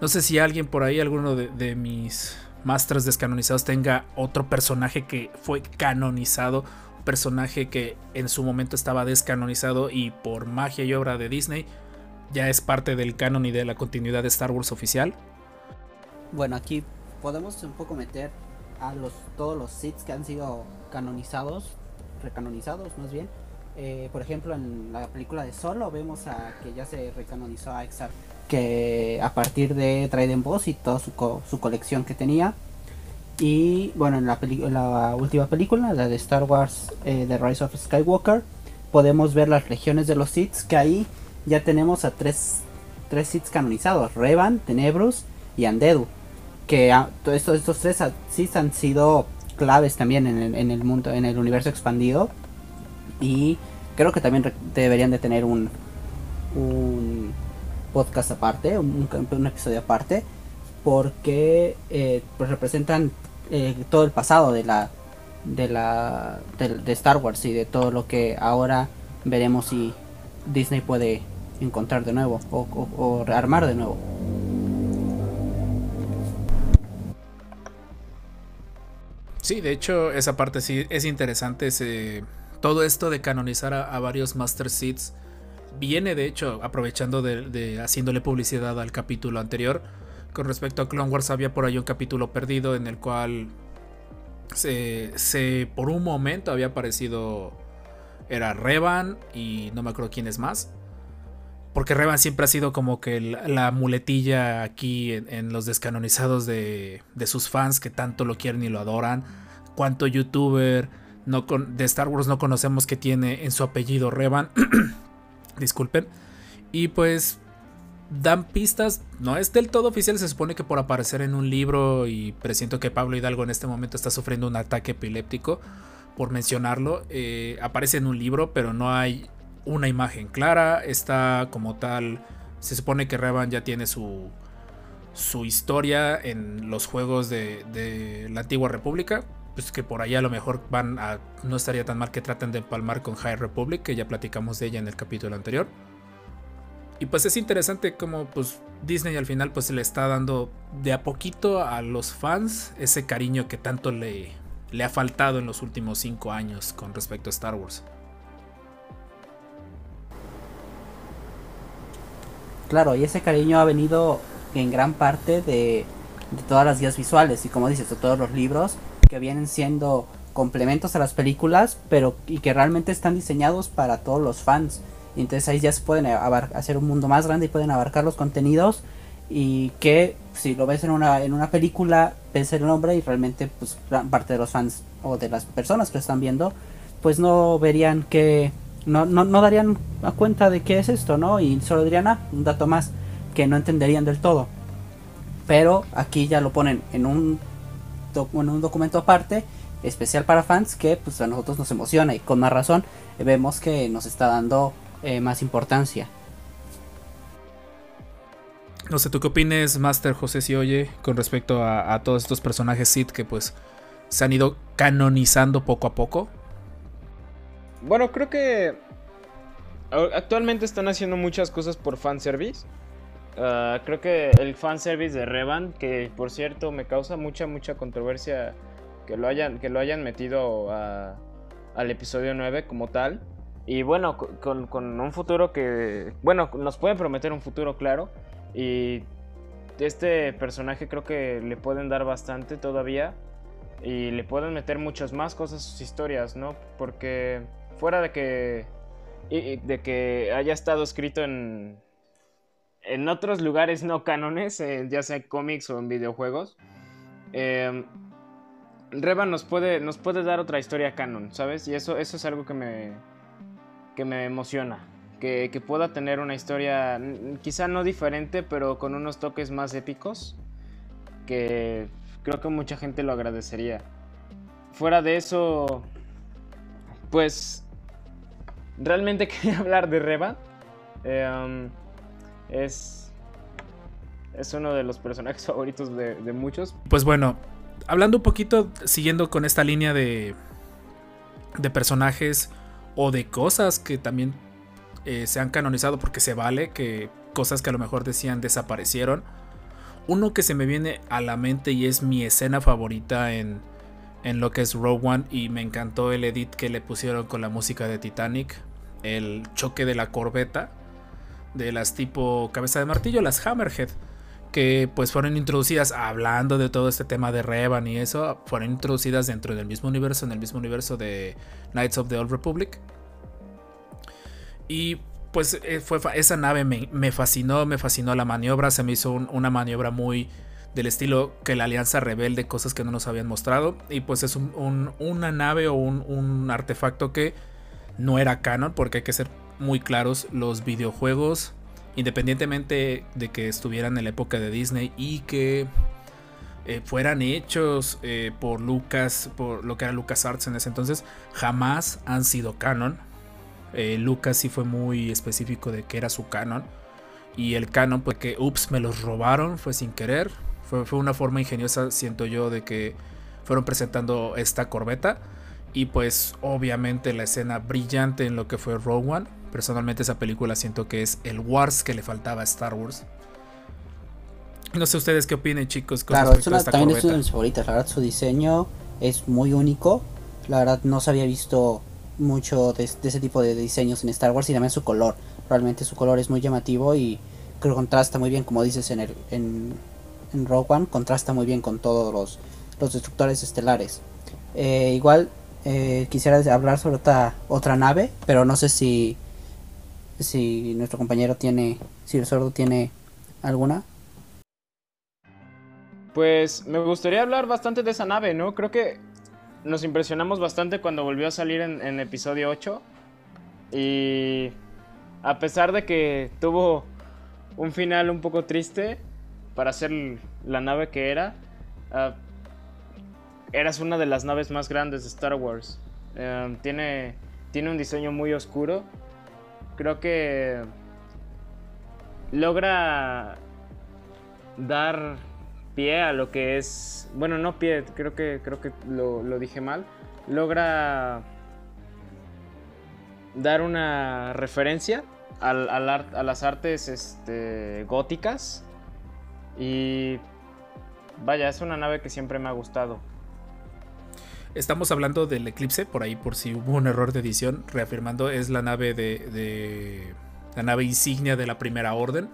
No sé si alguien por ahí, alguno de, mis Masters descanonizados tenga otro personaje que fue canonizado, un personaje que en su momento estaba descanonizado y por magia y obra de Disney ya es parte del canon y de la continuidad de Star Wars oficial. Bueno, aquí podemos un poco meter a los todos los Sith que han sido canonizados, recanonizados más bien. Eh, por ejemplo, en la película de Solo vemos a que ya se recanonizó a Exar, que a partir de Trident Boss y toda su, su colección que tenía. Y bueno, en la, la última película, la de Star Wars eh, The Rise of Skywalker, podemos ver las legiones de los Sith, que ahí ya tenemos a tres, tres Sith canonizados, Revan, Tenebrus y Andedu que estos, estos tres sí han sido claves también en el, mundo, en el universo expandido. Y creo que también deberían de tener un, un podcast aparte, un, episodio aparte, porque eh, pues representan eh, todo el pasado de la de la de, Star Wars y de todo lo que ahora veremos si Disney puede encontrar de nuevo o, o rearmar de nuevo. Sí, de hecho, esa parte sí es interesante. todo esto de canonizar a, varios Master Seeds viene, de hecho, aprovechando de, haciéndole publicidad al capítulo anterior. Con respecto a Clone Wars, había por ahí un capítulo perdido en el cual se, por un momento había aparecido. Era Revan y no me acuerdo quién es más. Porque Revan siempre ha sido como que la muletilla aquí en, los descanonizados de, sus fans que tanto lo quieren y lo adoran. Cuánto youtuber no de Star Wars no conocemos que tiene en su apellido Revan. Disculpen. Y pues dan pistas. No es del todo oficial. Se supone que por aparecer en un libro. Y presiento que Pablo Hidalgo en este momento está sufriendo un ataque epiléptico. Por mencionarlo. Eh, aparece en un libro. Pero no hay una imagen clara, está como tal, se supone que Revan ya tiene su, su historia en los juegos de, la antigua república, pues que por allá a lo mejor van a, no estaría tan mal que traten de empalmar con High Republic, que ya platicamos de ella en el capítulo anterior. Y pues es interesante como pues Disney al final pues le está dando de a poquito a los fans ese cariño que tanto le, le ha faltado en los últimos cinco años con respecto a Star Wars. Claro, y ese cariño ha venido en gran parte de, todas las guías visuales y como dices, de todos los libros que vienen siendo complementos a las películas, pero y que realmente están diseñados para todos los fans. Y entonces ahí ya se pueden hacer un mundo más grande y pueden abarcar los contenidos y que si lo ves en una en una película ves el nombre y realmente pues gran parte de los fans o de las personas que lo están viendo pues no verían que no, no, no darían cuenta de qué es esto, ¿no? Y solo dirían, ah, un dato más que no entenderían del todo. Pero aquí ya lo ponen en un, en un documento aparte, especial para fans, que pues a nosotros nos emociona y con más razón vemos que nos está dando eh, más importancia. No sé, ¿tú qué opines, Master José Si oye, con respecto a, a todos estos personajes Sith que pues se han ido canonizando poco a poco? Bueno, creo que actualmente están haciendo muchas cosas por fanservice. Uh, creo que el fanservice de Revan, que por cierto me causa mucha, mucha controversia que lo hayan, que lo hayan metido al episodio 9 como tal. Y bueno, con, con, un futuro que, bueno, nos pueden prometer un futuro claro. Y este personaje creo que le pueden dar bastante todavía. Y le pueden meter muchas más cosas a sus historias, ¿no? Porque fuera de que, de que haya estado escrito en, en otros lugares no cánones, eh, ya sea en cómics o en videojuegos, eh, Revan nos puede, nos puede dar otra historia canon, ¿sabes? Y eso, eso es algo que me, que me emociona. Que, que, pueda tener una historia quizá no diferente, pero con unos toques más épicos, que creo que mucha gente lo agradecería. Fuera de eso, pues realmente quería hablar de Reba. Um, es, es uno de los personajes favoritos de, muchos. Pues bueno, hablando un poquito, siguiendo con esta línea de, de personajes o de cosas que también eh, se han canonizado porque se vale, que cosas que a lo mejor decían desaparecieron. uno que se me viene a la mente y es mi escena favorita en, en lo que es Rogue One y me encantó el edit que le pusieron con la música de Titanic, el choque de la corbeta de las tipo cabeza de martillo, las Hammerhead, que pues fueron introducidas hablando de todo este tema de Revan y eso, fueron introducidas dentro del mismo universo, en el mismo universo de Knights of the Old Republic. Y pues eh, fue esa nave me, fascinó, me fascinó la maniobra, se me hizo una maniobra muy del estilo que la Alianza Rebelde, cosas que no nos habían mostrado. Y pues es una nave o un, un artefacto que no era canon, porque hay que ser muy claros, los videojuegos, independientemente de que estuvieran en la época de Disney y que eh, fueran hechos eh, por Lucas, por lo que era Lucas Arts en ese entonces, jamás han sido canon. Eh, Lucas sí fue muy específico de que era su canon. Y el canon, pues que, ups, me los robaron, fue sin querer. Fue, fue una forma ingeniosa, siento yo, de que fueron presentando esta corbeta. Y pues obviamente la escena brillante en lo que fue Rogue One. Personalmente esa película siento que es el Wars que le faltaba a Star Wars. No sé ustedes qué opinen chicos. claro, es también es una de mis favoritas. La verdad su diseño es muy único. La verdad no se había visto mucho de, ese tipo de diseños en Star Wars y también su color. Realmente su color es muy llamativo y creo que contrasta muy bien, como dices en, el, en, en Rogue One, contrasta muy bien con todos los, los destructores estelares. Eh, igual eh, quisiera hablar sobre otra, otra nave, pero no sé si, si nuestro compañero tiene, si el sordo tiene alguna. Pues me gustaría hablar bastante de esa nave, ¿no? Creo que nos impresionamos bastante cuando volvió a salir en, episodio 8. Y a pesar de que tuvo un final un poco triste para ser la nave que era, uh, eras una de las naves más grandes de Star Wars. Em, tiene, tiene un diseño muy oscuro. Creo que logra dar pie a lo que es. Bueno, no pie, creo que, creo que lo, dije mal. Logra dar una referencia a las artes este, góticas. Y vaya, es una nave que siempre me ha gustado. Estamos hablando del eclipse, por ahí por si hubo un error de edición, reafirmando, es la nave de, la nave insignia de la Primera Orden,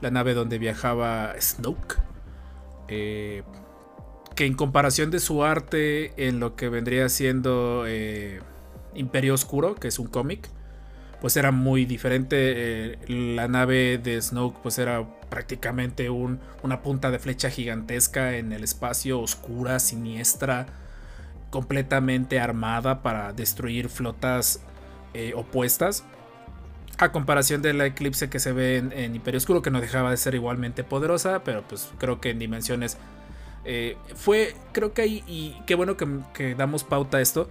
la nave donde viajaba Snoke, eh, que en comparación de su arte en lo que vendría siendo eh, Imperio Oscuro, que es un cómic, pues era muy diferente. Eh, la nave de Snoke pues era prácticamente un, una punta de flecha gigantesca en el espacio, oscura, siniestra completamente armada para destruir flotas eh, opuestas. A comparación de la eclipse que se ve en, Imperio Oscuro, que no dejaba de ser igualmente poderosa, pero pues creo que en dimensiones eh, fue, creo que ahí, y qué bueno que, damos pauta a esto,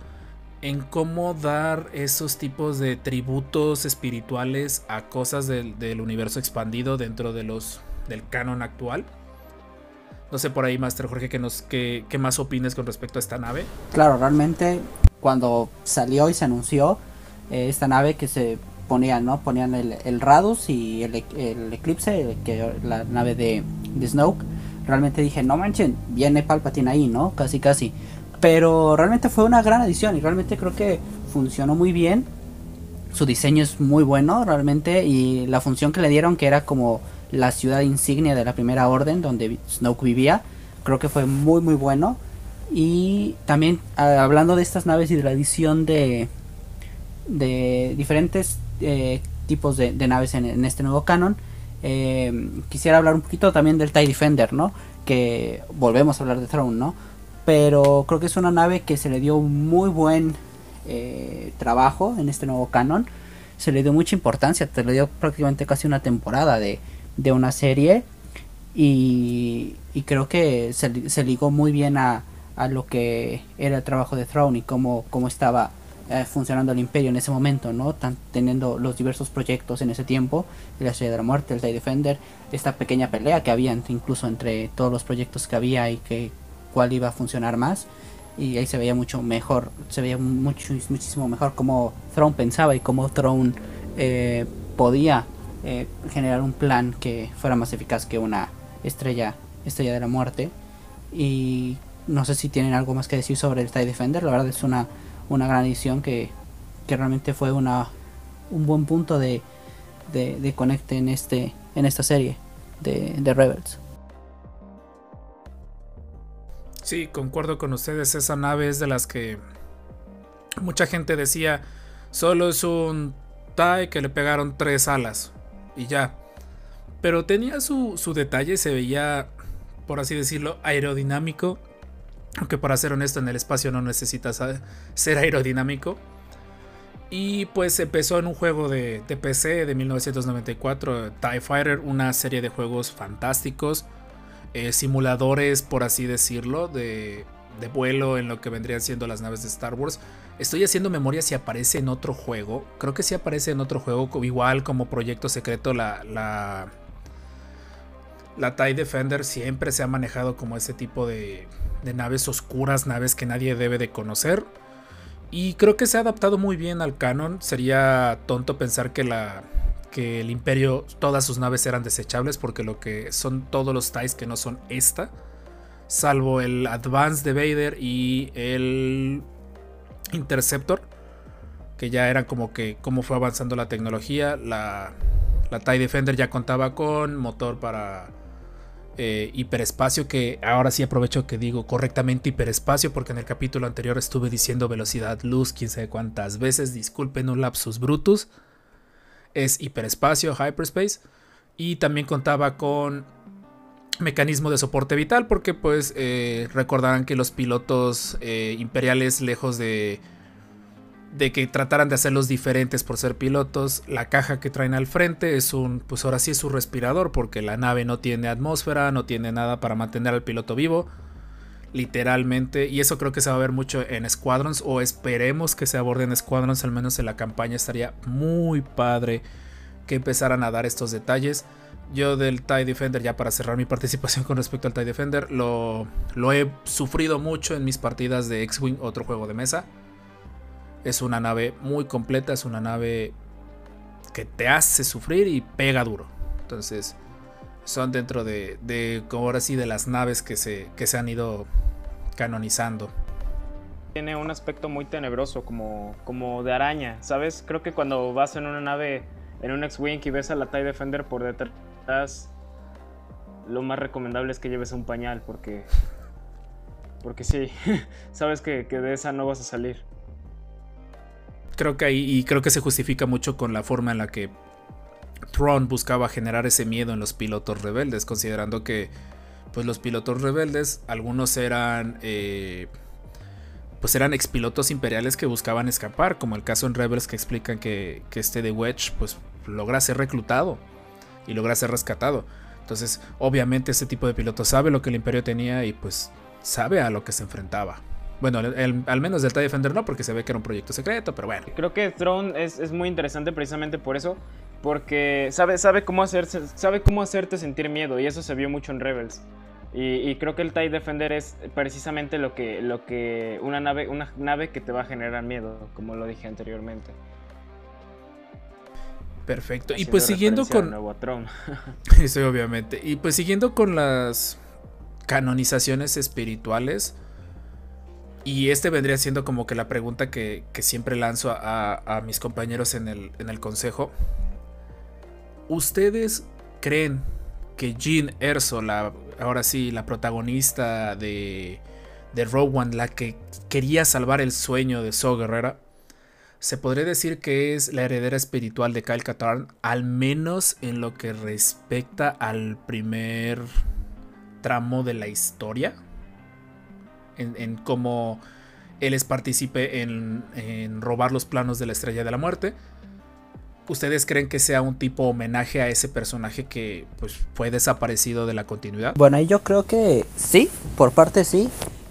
en cómo dar esos tipos de tributos espirituales a cosas del, del universo expandido dentro de los, del canon actual. No sé por ahí, Master Jorge, que nos, qué más opines con respecto a esta nave. Claro, realmente cuando salió y se anunció eh, esta nave que se ponían, ¿no? Ponían el, Radus y el, el Eclipse, que, la nave de, de, Snoke. Realmente dije, no manchen, viene Palpatine ahí, ¿no? Casi, casi. Pero realmente fue una gran adición y realmente creo que funcionó muy bien. Su diseño es muy bueno, realmente. Y la función que le dieron, que era como la ciudad insignia de la primera orden donde Snoke vivía. Creo que fue muy muy bueno. Y también ah, hablando de estas naves y de la edición de, de diferentes eh, tipos de, naves en, este nuevo canon, eh, quisiera hablar un poquito también del TIE Defender, ¿no? Que volvemos a hablar de Throne, ¿no? Pero creo que es una nave que se le dio muy buen eh, trabajo en este nuevo canon. Se le dio mucha importancia, te le dio prácticamente casi una temporada de, de una serie y, creo que se, ligó muy bien a, a, lo que era el trabajo de Throne y cómo, cómo estaba eh, funcionando el imperio en ese momento, ¿no? Tan, teniendo los diversos proyectos en ese tiempo, la Estrella de la Muerte, el TIE Defender, esta pequeña pelea que había incluso entre todos los proyectos que había y que cuál iba a funcionar más y ahí se veía mucho mejor, se veía mucho, muchísimo mejor cómo Throne pensaba y cómo Throne eh, podía eh, generar un plan que fuera más eficaz que una Estrella, Estrella de la Muerte. Y no sé si tienen algo más que decir sobre el TIE Defender. La verdad es una, una gran edición que, que realmente fue una, un buen punto de, de, de conecte en, este, en esta serie de, de Rebels. Sí, concuerdo con ustedes. Esa nave es de las que mucha gente decía, solo es un TIE que le pegaron tres alas y ya. Pero tenía su, su detalle, se veía, por así decirlo, aerodinámico. Aunque para ser honesto, en el espacio no necesitas ser aerodinámico. Y pues empezó en un juego de, de, PC de 1994, TIE Fighter, una serie de juegos fantásticos, eh, simuladores, por así decirlo, de, de, vuelo en lo que vendrían siendo las naves de Star Wars. Estoy haciendo memoria si aparece en otro juego, creo que sí aparece en otro juego, igual como proyecto secreto, la, la, la TIE Defender siempre se ha manejado como ese tipo de, de naves oscuras, naves que nadie debe de conocer. Y creo que se ha adaptado muy bien al canon. Sería tonto pensar que la que el imperio todas sus naves eran desechables porque lo que son todos los TIEs que no son esta, salvo el Advance de Vader y el Interceptor, que ya eran como que cómo fue avanzando la tecnología, la la TIE Defender ya contaba con motor para eh, hiperespacio, que ahora sí aprovecho que digo correctamente hiperespacio, porque en el capítulo anterior estuve diciendo velocidad luz, quién sabe cuántas veces, disculpen un lapsus brutus. Es hiperespacio, hyperspace. Y también contaba con mecanismo de soporte vital, porque pues eh, recordarán que los pilotos eh, imperiales, lejos de de que trataran de hacerlos diferentes por ser pilotos. La caja que traen al frente es un, pues ahora sí es su respirador, porque la nave no tiene atmósfera, no tiene nada para mantener al piloto vivo, literalmente. Y eso creo que se va a ver mucho en Squadrons, o esperemos que se aborden Squadrons, al menos en la campaña estaría muy padre que empezaran a dar estos detalles. Yo del TIE Defender, ya para cerrar mi participación con respecto al TIE Defender, lo, lo he sufrido mucho en mis partidas de X-Wing, otro juego de mesa es una nave muy completa, es una nave que te hace sufrir y pega duro. Entonces, son dentro de, de ahora sí, de las naves que se, que se han ido canonizando. Tiene un aspecto muy tenebroso, como, como de araña, ¿sabes? Creo que cuando vas en una nave, en un X-Wing y ves a la TIE Defender por detrás, lo más recomendable es que lleves un pañal, porque. Porque sí, sabes que, que de esa no vas a salir creo que ahí, y creo que se justifica mucho con la forma en la que Tron buscaba generar ese miedo en los pilotos rebeldes, considerando que pues los pilotos rebeldes, algunos eran eh, pues eran expilotos imperiales que buscaban escapar, como el caso en Rebels que explican que, que este de Wedge pues logra ser reclutado y logra ser rescatado. Entonces, obviamente este tipo de piloto sabe lo que el imperio tenía y pues sabe a lo que se enfrentaba. Bueno, al menos del TIE Defender no, porque se ve que era un proyecto secreto, pero bueno. Creo que Throne es, es muy interesante precisamente por eso, porque sabe, sabe, cómo hacerse, sabe cómo hacerte sentir miedo, y eso se vio mucho en Rebels. Y, y, creo que el TIE Defender es precisamente lo que, lo que una, nave, una nave que te va a generar miedo, como lo dije anteriormente. Perfecto. y pues siguiendo con. Nuevo sí, obviamente. Y pues siguiendo con las canonizaciones espirituales y este vendría siendo como que la pregunta que, que siempre lanzo a, a, mis compañeros en el, en el consejo. ¿Ustedes creen que Jean Erso, la, ahora sí, la protagonista de, de Rogue One, la que quería salvar el sueño de So Guerrera, se podría decir que es la heredera espiritual de Kyle Katarn, al menos en lo que respecta al primer tramo de la historia? en, cómo él es partícipe en, robar los planos de la estrella de la muerte. ¿Ustedes creen que sea un tipo homenaje a ese personaje que pues, fue desaparecido de la continuidad? Bueno, yo creo que sí, por parte sí,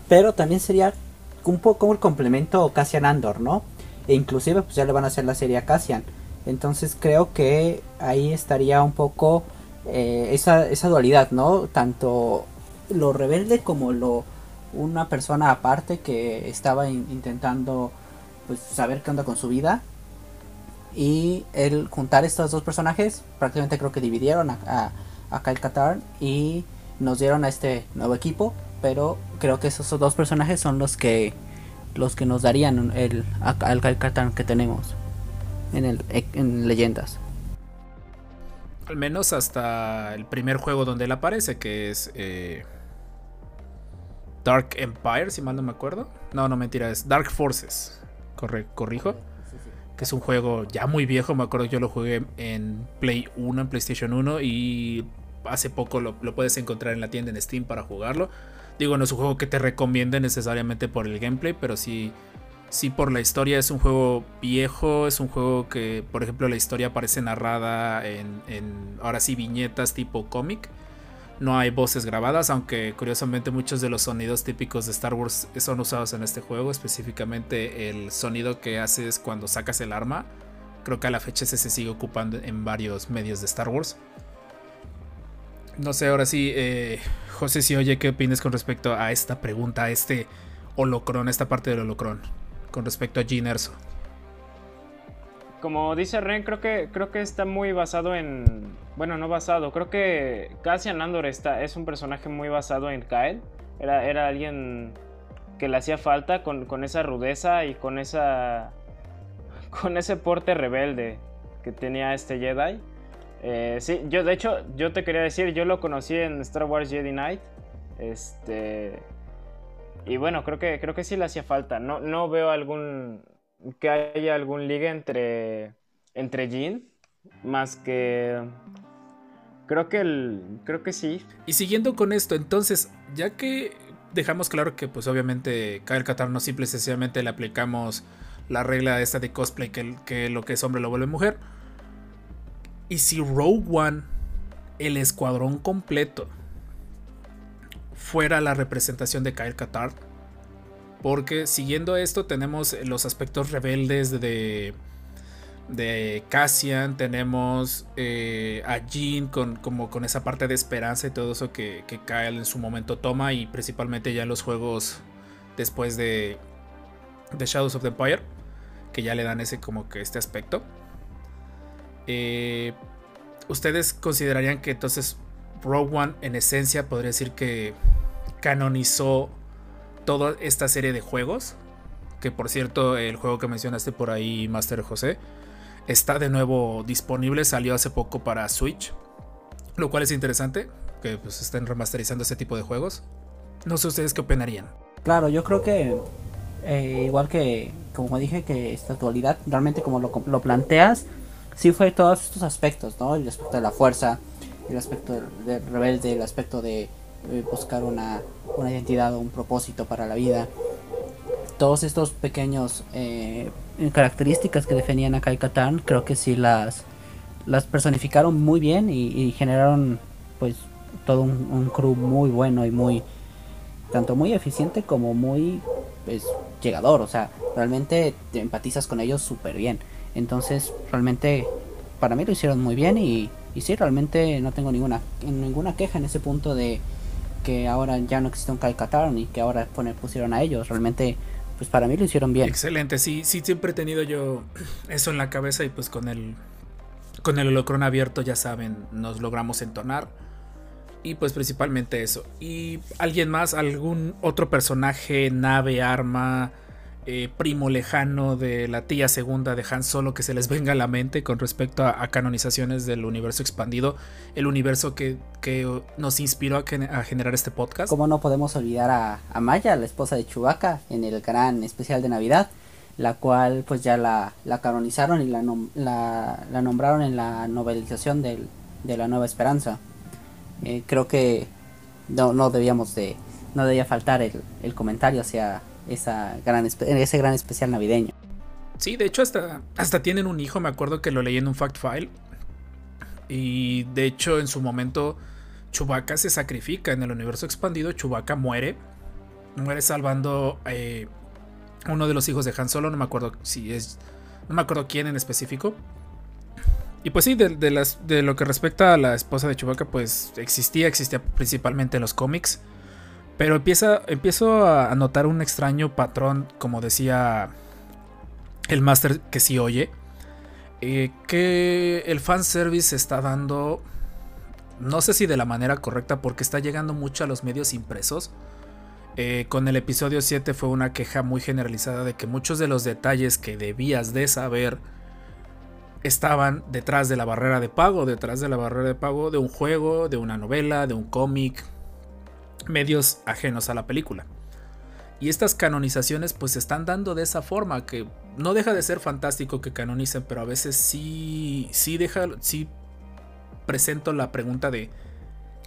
pero también sería un poco como el complemento Cassian Andor, ¿no? E inclusive pues ya le van a hacer la serie a Cassian. Entonces creo que ahí estaría un poco eh, esa, esa dualidad, ¿no? Tanto lo rebelde como lo una persona aparte que estaba in intentando pues saber qué onda con su vida y el juntar estos dos personajes prácticamente creo que dividieron a, a, a Kyle Katarn y nos dieron a este nuevo equipo, pero creo que esos dos personajes son los que los que nos darían el Katarn que tenemos en el en leyendas. Al menos hasta el primer juego donde él aparece, que es eh, Dark Empire, si mal no me acuerdo. No, no mentira, es Dark Forces. Corre, corrijo. Que es un juego ya muy viejo. Me acuerdo que yo lo jugué en Play 1, en PlayStation 1. Y hace poco lo, puedes encontrar en la tienda en Steam para jugarlo. Digo, no es un juego que te recomiende necesariamente por el gameplay, pero sí, sí por la historia. Es un juego viejo, es un juego que, por ejemplo, la historia aparece narrada en, ahora sí, viñetas tipo cómic. No hay voces grabadas, aunque curiosamente muchos de los sonidos típicos de Star Wars son usados en este juego, específicamente el sonido que haces cuando sacas el arma. Creo que a la fecha ese se sigue ocupando en varios medios de Star Wars. No sé, ahora sí, eh, José, si oye, ¿qué opinas con respecto a esta pregunta, a este holocron, esta parte del holocron, con respecto a Gene Erso? Como dice Ren, creo que, creo que está muy basado en. Bueno, no basado, creo que Cassian Andor está, es un personaje muy basado en Kyle. Era, era alguien que le hacía falta con, con esa rudeza y con esa. con ese porte rebelde que tenía este Jedi. Eh, sí, yo de hecho, yo te quería decir, yo lo conocí en Star Wars Jedi Knight. Este. Y bueno, creo que, creo que sí le hacía falta. No, no veo algún. que haya algún liga entre. entre Jean. Más que. Creo que el. Creo que sí. Y siguiendo con esto, entonces, ya que dejamos claro que, pues obviamente, Kyle Katar no simple y sencillamente le aplicamos la regla esta de cosplay que, que lo que es hombre lo vuelve mujer y si Rogue One, el escuadrón completo, fuera la representación de Kyle Katarn, porque siguiendo esto tenemos los aspectos rebeldes de, de Cassian, tenemos eh, a Jean con, como con esa parte de esperanza y todo eso que, que Kyle en su momento toma y principalmente ya en los juegos después de, de Shadows of the Empire, que ya le dan ese como que este aspecto. Eh, ¿Ustedes considerarían que entonces Rogue One en esencia podría decir que canonizó toda esta serie de juegos? Que por cierto, el juego que mencionaste por ahí, Master José, está de nuevo disponible, salió hace poco para Switch, lo cual es interesante, que pues estén remasterizando ese tipo de juegos. No sé ustedes qué opinarían. Claro, yo creo que eh, igual que, como dije, que esta actualidad, realmente como lo, lo planteas, sí fue todos estos aspectos, ¿no? El aspecto de la fuerza, el aspecto de rebelde, el aspecto de eh, buscar una, una, identidad o un propósito para la vida. Todos estos pequeños eh, características que definían a Kai Katan, creo que sí las, las personificaron muy bien y, generaron pues todo un, un, crew muy bueno y muy tanto muy eficiente como muy pues llegador, o sea, realmente te empatizas con ellos súper bien. Entonces, realmente para mí lo hicieron muy bien y, sí, realmente no tengo ninguna, ninguna queja en ese punto de que ahora ya no existe un Calcatar y que ahora pusieron a ellos. Realmente, pues para mí lo hicieron bien. Excelente, sí, sí, siempre he tenido yo eso en la cabeza y pues con el, con el holocrón abierto, ya saben, nos logramos entonar. Y pues principalmente eso. ¿Y alguien más? ¿Algún otro personaje, nave, arma? Eh, primo lejano de la tía segunda de Han Solo que se les venga a la mente con respecto a, canonizaciones del universo expandido, el universo que, nos inspiró a, generar este podcast. Como no podemos olvidar a, Maya, la esposa de Chewbacca, en el gran especial de Navidad, la cual pues ya la, canonizaron y la, la, nombraron en la novelización de la Nueva Esperanza. Eh, creo que no, no debíamos de, no debía faltar el, el comentario hacia esa gran, ese gran especial navideño. Sí, de hecho hasta, hasta tienen un hijo, me acuerdo que lo leí en un fact file. Y de hecho en su momento Chewbacca se sacrifica en el universo expandido, Chewbacca muere. Muere salvando eh, uno de los hijos de Han Solo, no me acuerdo si es... No me acuerdo quién en específico. Y pues sí, de, de lo que respecta a la esposa de Chewbacca, pues existía, existía principalmente en los cómics. Pero empieza, empiezo a notar un extraño patrón, como decía el máster que sí oye, eh, que el fanservice se está dando no sé si de la manera correcta porque está llegando mucho a los medios impresos. Eh, con el episodio 7 fue una queja muy generalizada de que muchos de los detalles que debías de saber estaban detrás de la barrera de pago, detrás de la barrera de pago de un juego, de una novela, de un cómic, medios ajenos a la película. Y estas canonizaciones pues se están dando de esa forma que no deja de ser fantástico que canonicen, pero a veces sí sí deja sí presento la pregunta de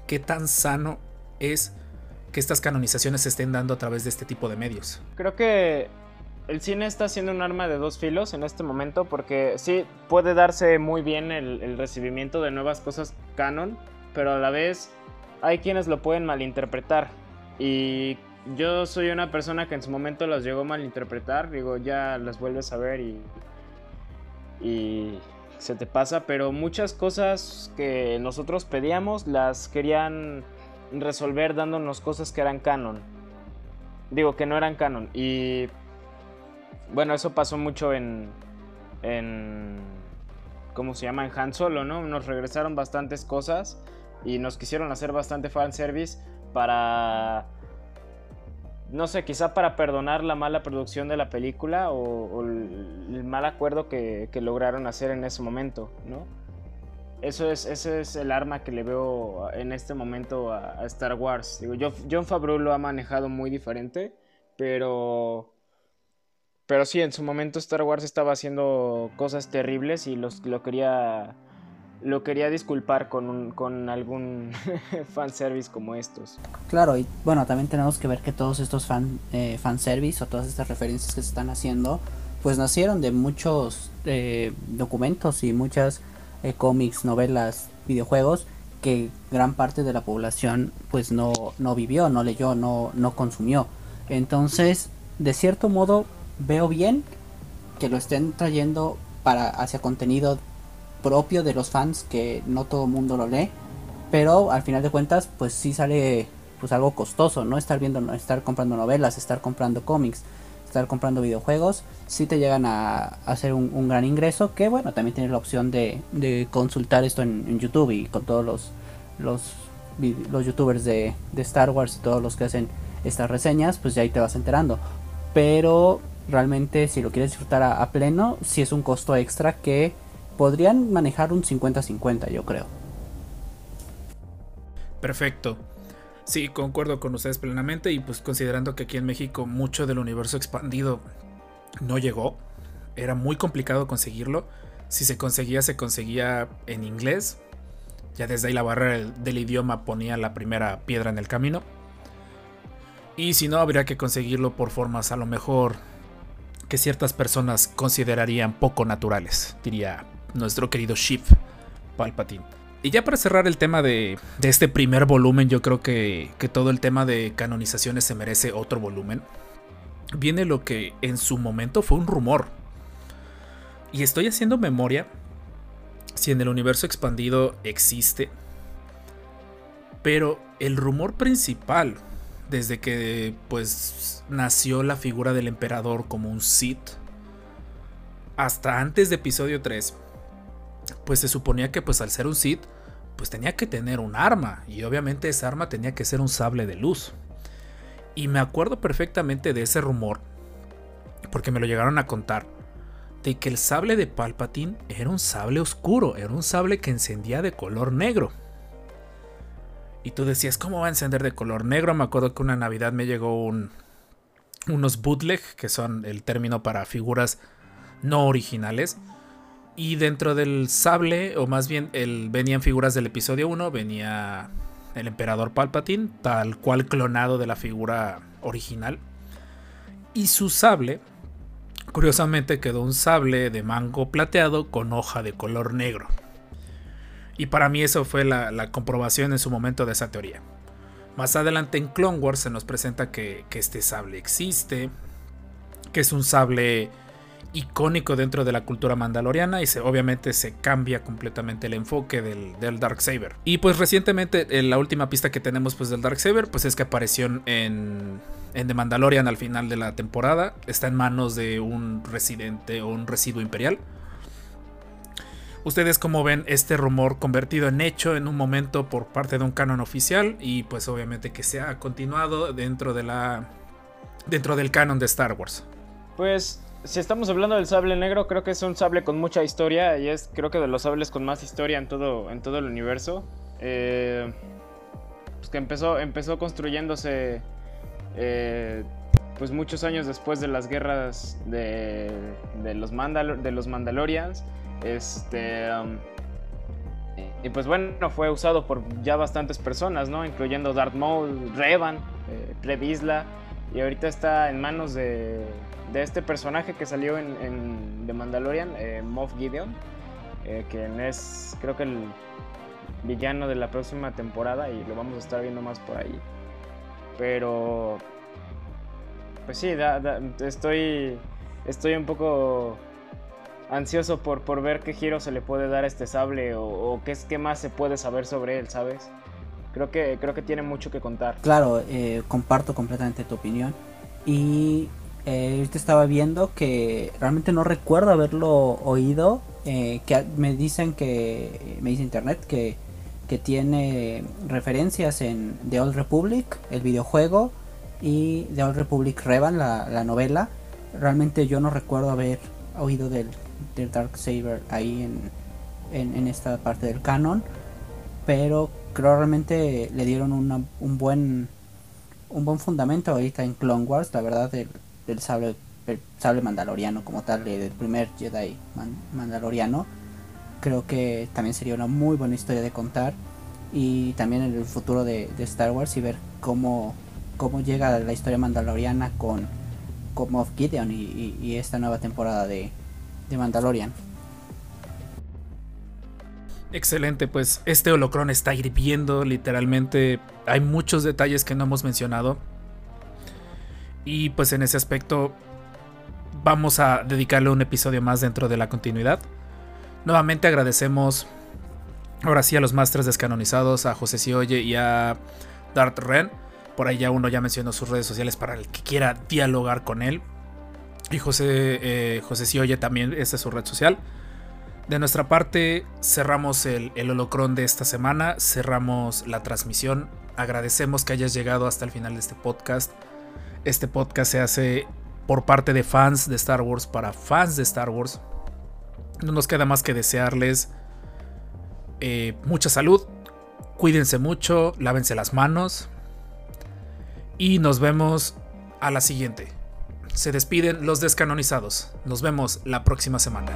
qué tan sano es que estas canonizaciones se estén dando a través de este tipo de medios. Creo que el cine está siendo un arma de dos filos en este momento porque sí puede darse muy bien el, recibimiento de nuevas cosas canon, pero a la vez hay quienes lo pueden malinterpretar. Y yo soy una persona que en su momento las llegó a malinterpretar, digo, ya las vuelves a ver y, y se te pasa, pero muchas cosas que nosotros pedíamos las querían resolver dándonos cosas que eran canon. Digo, que no eran canon. Y bueno, eso pasó mucho en, en ¿cómo se llama? En Han Solo, ¿no? Nos regresaron bastantes cosas y nos quisieron hacer bastante fanservice para no sé, quizá para perdonar la mala producción de la película o, el, mal acuerdo que, lograron hacer en ese momento, ¿no? Eso es, ese es el arma que le veo en este momento a, Star Wars. Digo, John Favreau lo ha manejado muy diferente, pero... Pero sí, en su momento Star Wars estaba haciendo cosas terribles y los, lo quería lo quería disculpar con, con algún fanservice como estos. Claro, y bueno, también tenemos que ver que todos estos fan, eh, fanservice o todas estas referencias que se están haciendo, pues nacieron de muchos eh, documentos y muchas eh, cómics, novelas, videojuegos que gran parte de la población pues no, no vivió, no leyó, no, no consumió. Entonces, de cierto modo, veo bien que lo estén trayendo para hacia contenido propio de los fans que no todo el mundo lo lee, pero al final de cuentas pues sí sale pues algo costoso, ¿no? Estar viendo, estar comprando novelas, estar comprando cómics, estar comprando videojuegos, sí te llegan a, hacer un, gran ingreso, que bueno, también tienes la opción de, consultar esto en, YouTube y con todos los, los, los youtubers de, Star Wars y todos los que hacen estas reseñas, pues ya ahí te vas enterando. Pero realmente si lo quieres disfrutar a, a pleno, sí es un costo extra que podrían manejar un 50-50, yo creo. Perfecto. Sí, concuerdo con ustedes plenamente y pues considerando que aquí en México mucho del universo expandido no llegó, era muy complicado conseguirlo. Si se conseguía, se conseguía en inglés. Ya desde ahí la barrera del idioma ponía la primera piedra en el camino. Y si no, habría que conseguirlo por formas a lo mejor que ciertas personas considerarían poco naturales, diría nuestro querido Shift Palpatine. Y ya para cerrar el tema de, este primer volumen, yo creo que, que, todo el tema de canonizaciones se merece otro volumen. Viene lo que en su momento fue un rumor. Y estoy haciendo memoria si en el universo expandido existe. Pero el rumor principal, desde que pues nació la figura del emperador como un Sith, hasta antes de episodio 3, pues se suponía que pues al ser un Sith, pues tenía que tener un arma y obviamente esa arma tenía que ser un sable de luz. Y me acuerdo perfectamente de ese rumor, porque me lo llegaron a contar, de que el sable de Palpatine era un sable oscuro, era un sable que encendía de color negro. Y tú decías, ¿cómo va a encender de color negro? Me acuerdo que una Navidad me llegó un, unos bootleg, que son el término para figuras no originales y dentro del sable, o más bien el, venían figuras del episodio 1, venía el emperador Palpatine, tal cual clonado de la figura original. Y su sable, curiosamente, quedó un sable de mango plateado con hoja de color negro. Y para mí eso fue la, comprobación en su momento de esa teoría. Más adelante en Clone Wars se nos presenta que, que este sable existe, que es un sable icónico dentro de la cultura mandaloriana y se, obviamente se cambia completamente el enfoque del, Dark Saber. Y pues recientemente la última pista que tenemos pues del Dark Saber pues es que apareció en, en The Mandalorian al final de la temporada. Está en manos de un residente o un residuo imperial. ¿Ustedes cómo ven este rumor convertido en hecho en un momento por parte de un canon oficial y pues obviamente que se ha continuado dentro de la dentro del canon de Star Wars? Pues si estamos hablando del sable negro, creo que es un sable con mucha historia y es creo que de los sables con más historia en todo en todo el universo. Eh, pues que empezó empezó construyéndose eh, pues muchos años después de las guerras de, de los, de los Mandalorians. Este. Um, y pues bueno, fue usado por ya bastantes personas, ¿no? Incluyendo Darth Maul, Revan, eh. Y ahorita está en manos de, de este personaje que salió en, en The Mandalorian, eh, Moff Gideon. Eh, quien es, creo que el villano de la próxima temporada y lo vamos a estar viendo más por ahí. Pero. Pues sí, estoy. Estoy un poco ansioso por, por ver qué giro se le puede dar a este sable o, qué, es, qué más se puede saber sobre él, ¿sabes? Creo que, creo que tiene mucho que contar. Claro, eh, comparto completamente tu opinión. Y eh, te estaba viendo que realmente no recuerdo haberlo oído. Eh, que me dicen que, me dice internet que, que tiene referencias en The Old Republic, el videojuego, y The Old Republic Revan, la, la novela. Realmente yo no recuerdo haber oído del, del Dark Saber ahí en, en, esta parte del canon. Pero creo realmente le dieron un buen un buen fundamento ahorita en Clone Wars, la verdad, del, del sable, sable mandaloriano como tal, del primer Jedi mandaloriano. Creo que también sería una muy buena historia de contar. Y también en el futuro de, Star Wars y ver cómo, cómo llega la historia mandaloriana con, con Moff Gideon y esta nueva temporada de, de Mandalorian. Excelente, pues este holocron está hirviendo literalmente. Hay muchos detalles que no hemos mencionado. Y pues en ese aspecto vamos a dedicarle un episodio más dentro de la continuidad. Nuevamente agradecemos ahora sí a los masters descanonizados, a José Sioye y a Dart Ren. Por ahí ya uno ya mencionó sus redes sociales para el que quiera dialogar con él. Y José, eh, José también, esta es su red social. De nuestra parte, cerramos el, el holocron de esta semana, cerramos la transmisión. Agradecemos que hayas llegado hasta el final de este podcast. Este podcast se hace por parte de fans de Star Wars para fans de Star Wars. No nos queda más que desearles eh, mucha salud, cuídense mucho, lávense las manos y nos vemos a la siguiente se despiden los descanonizados. Nos vemos la próxima semana.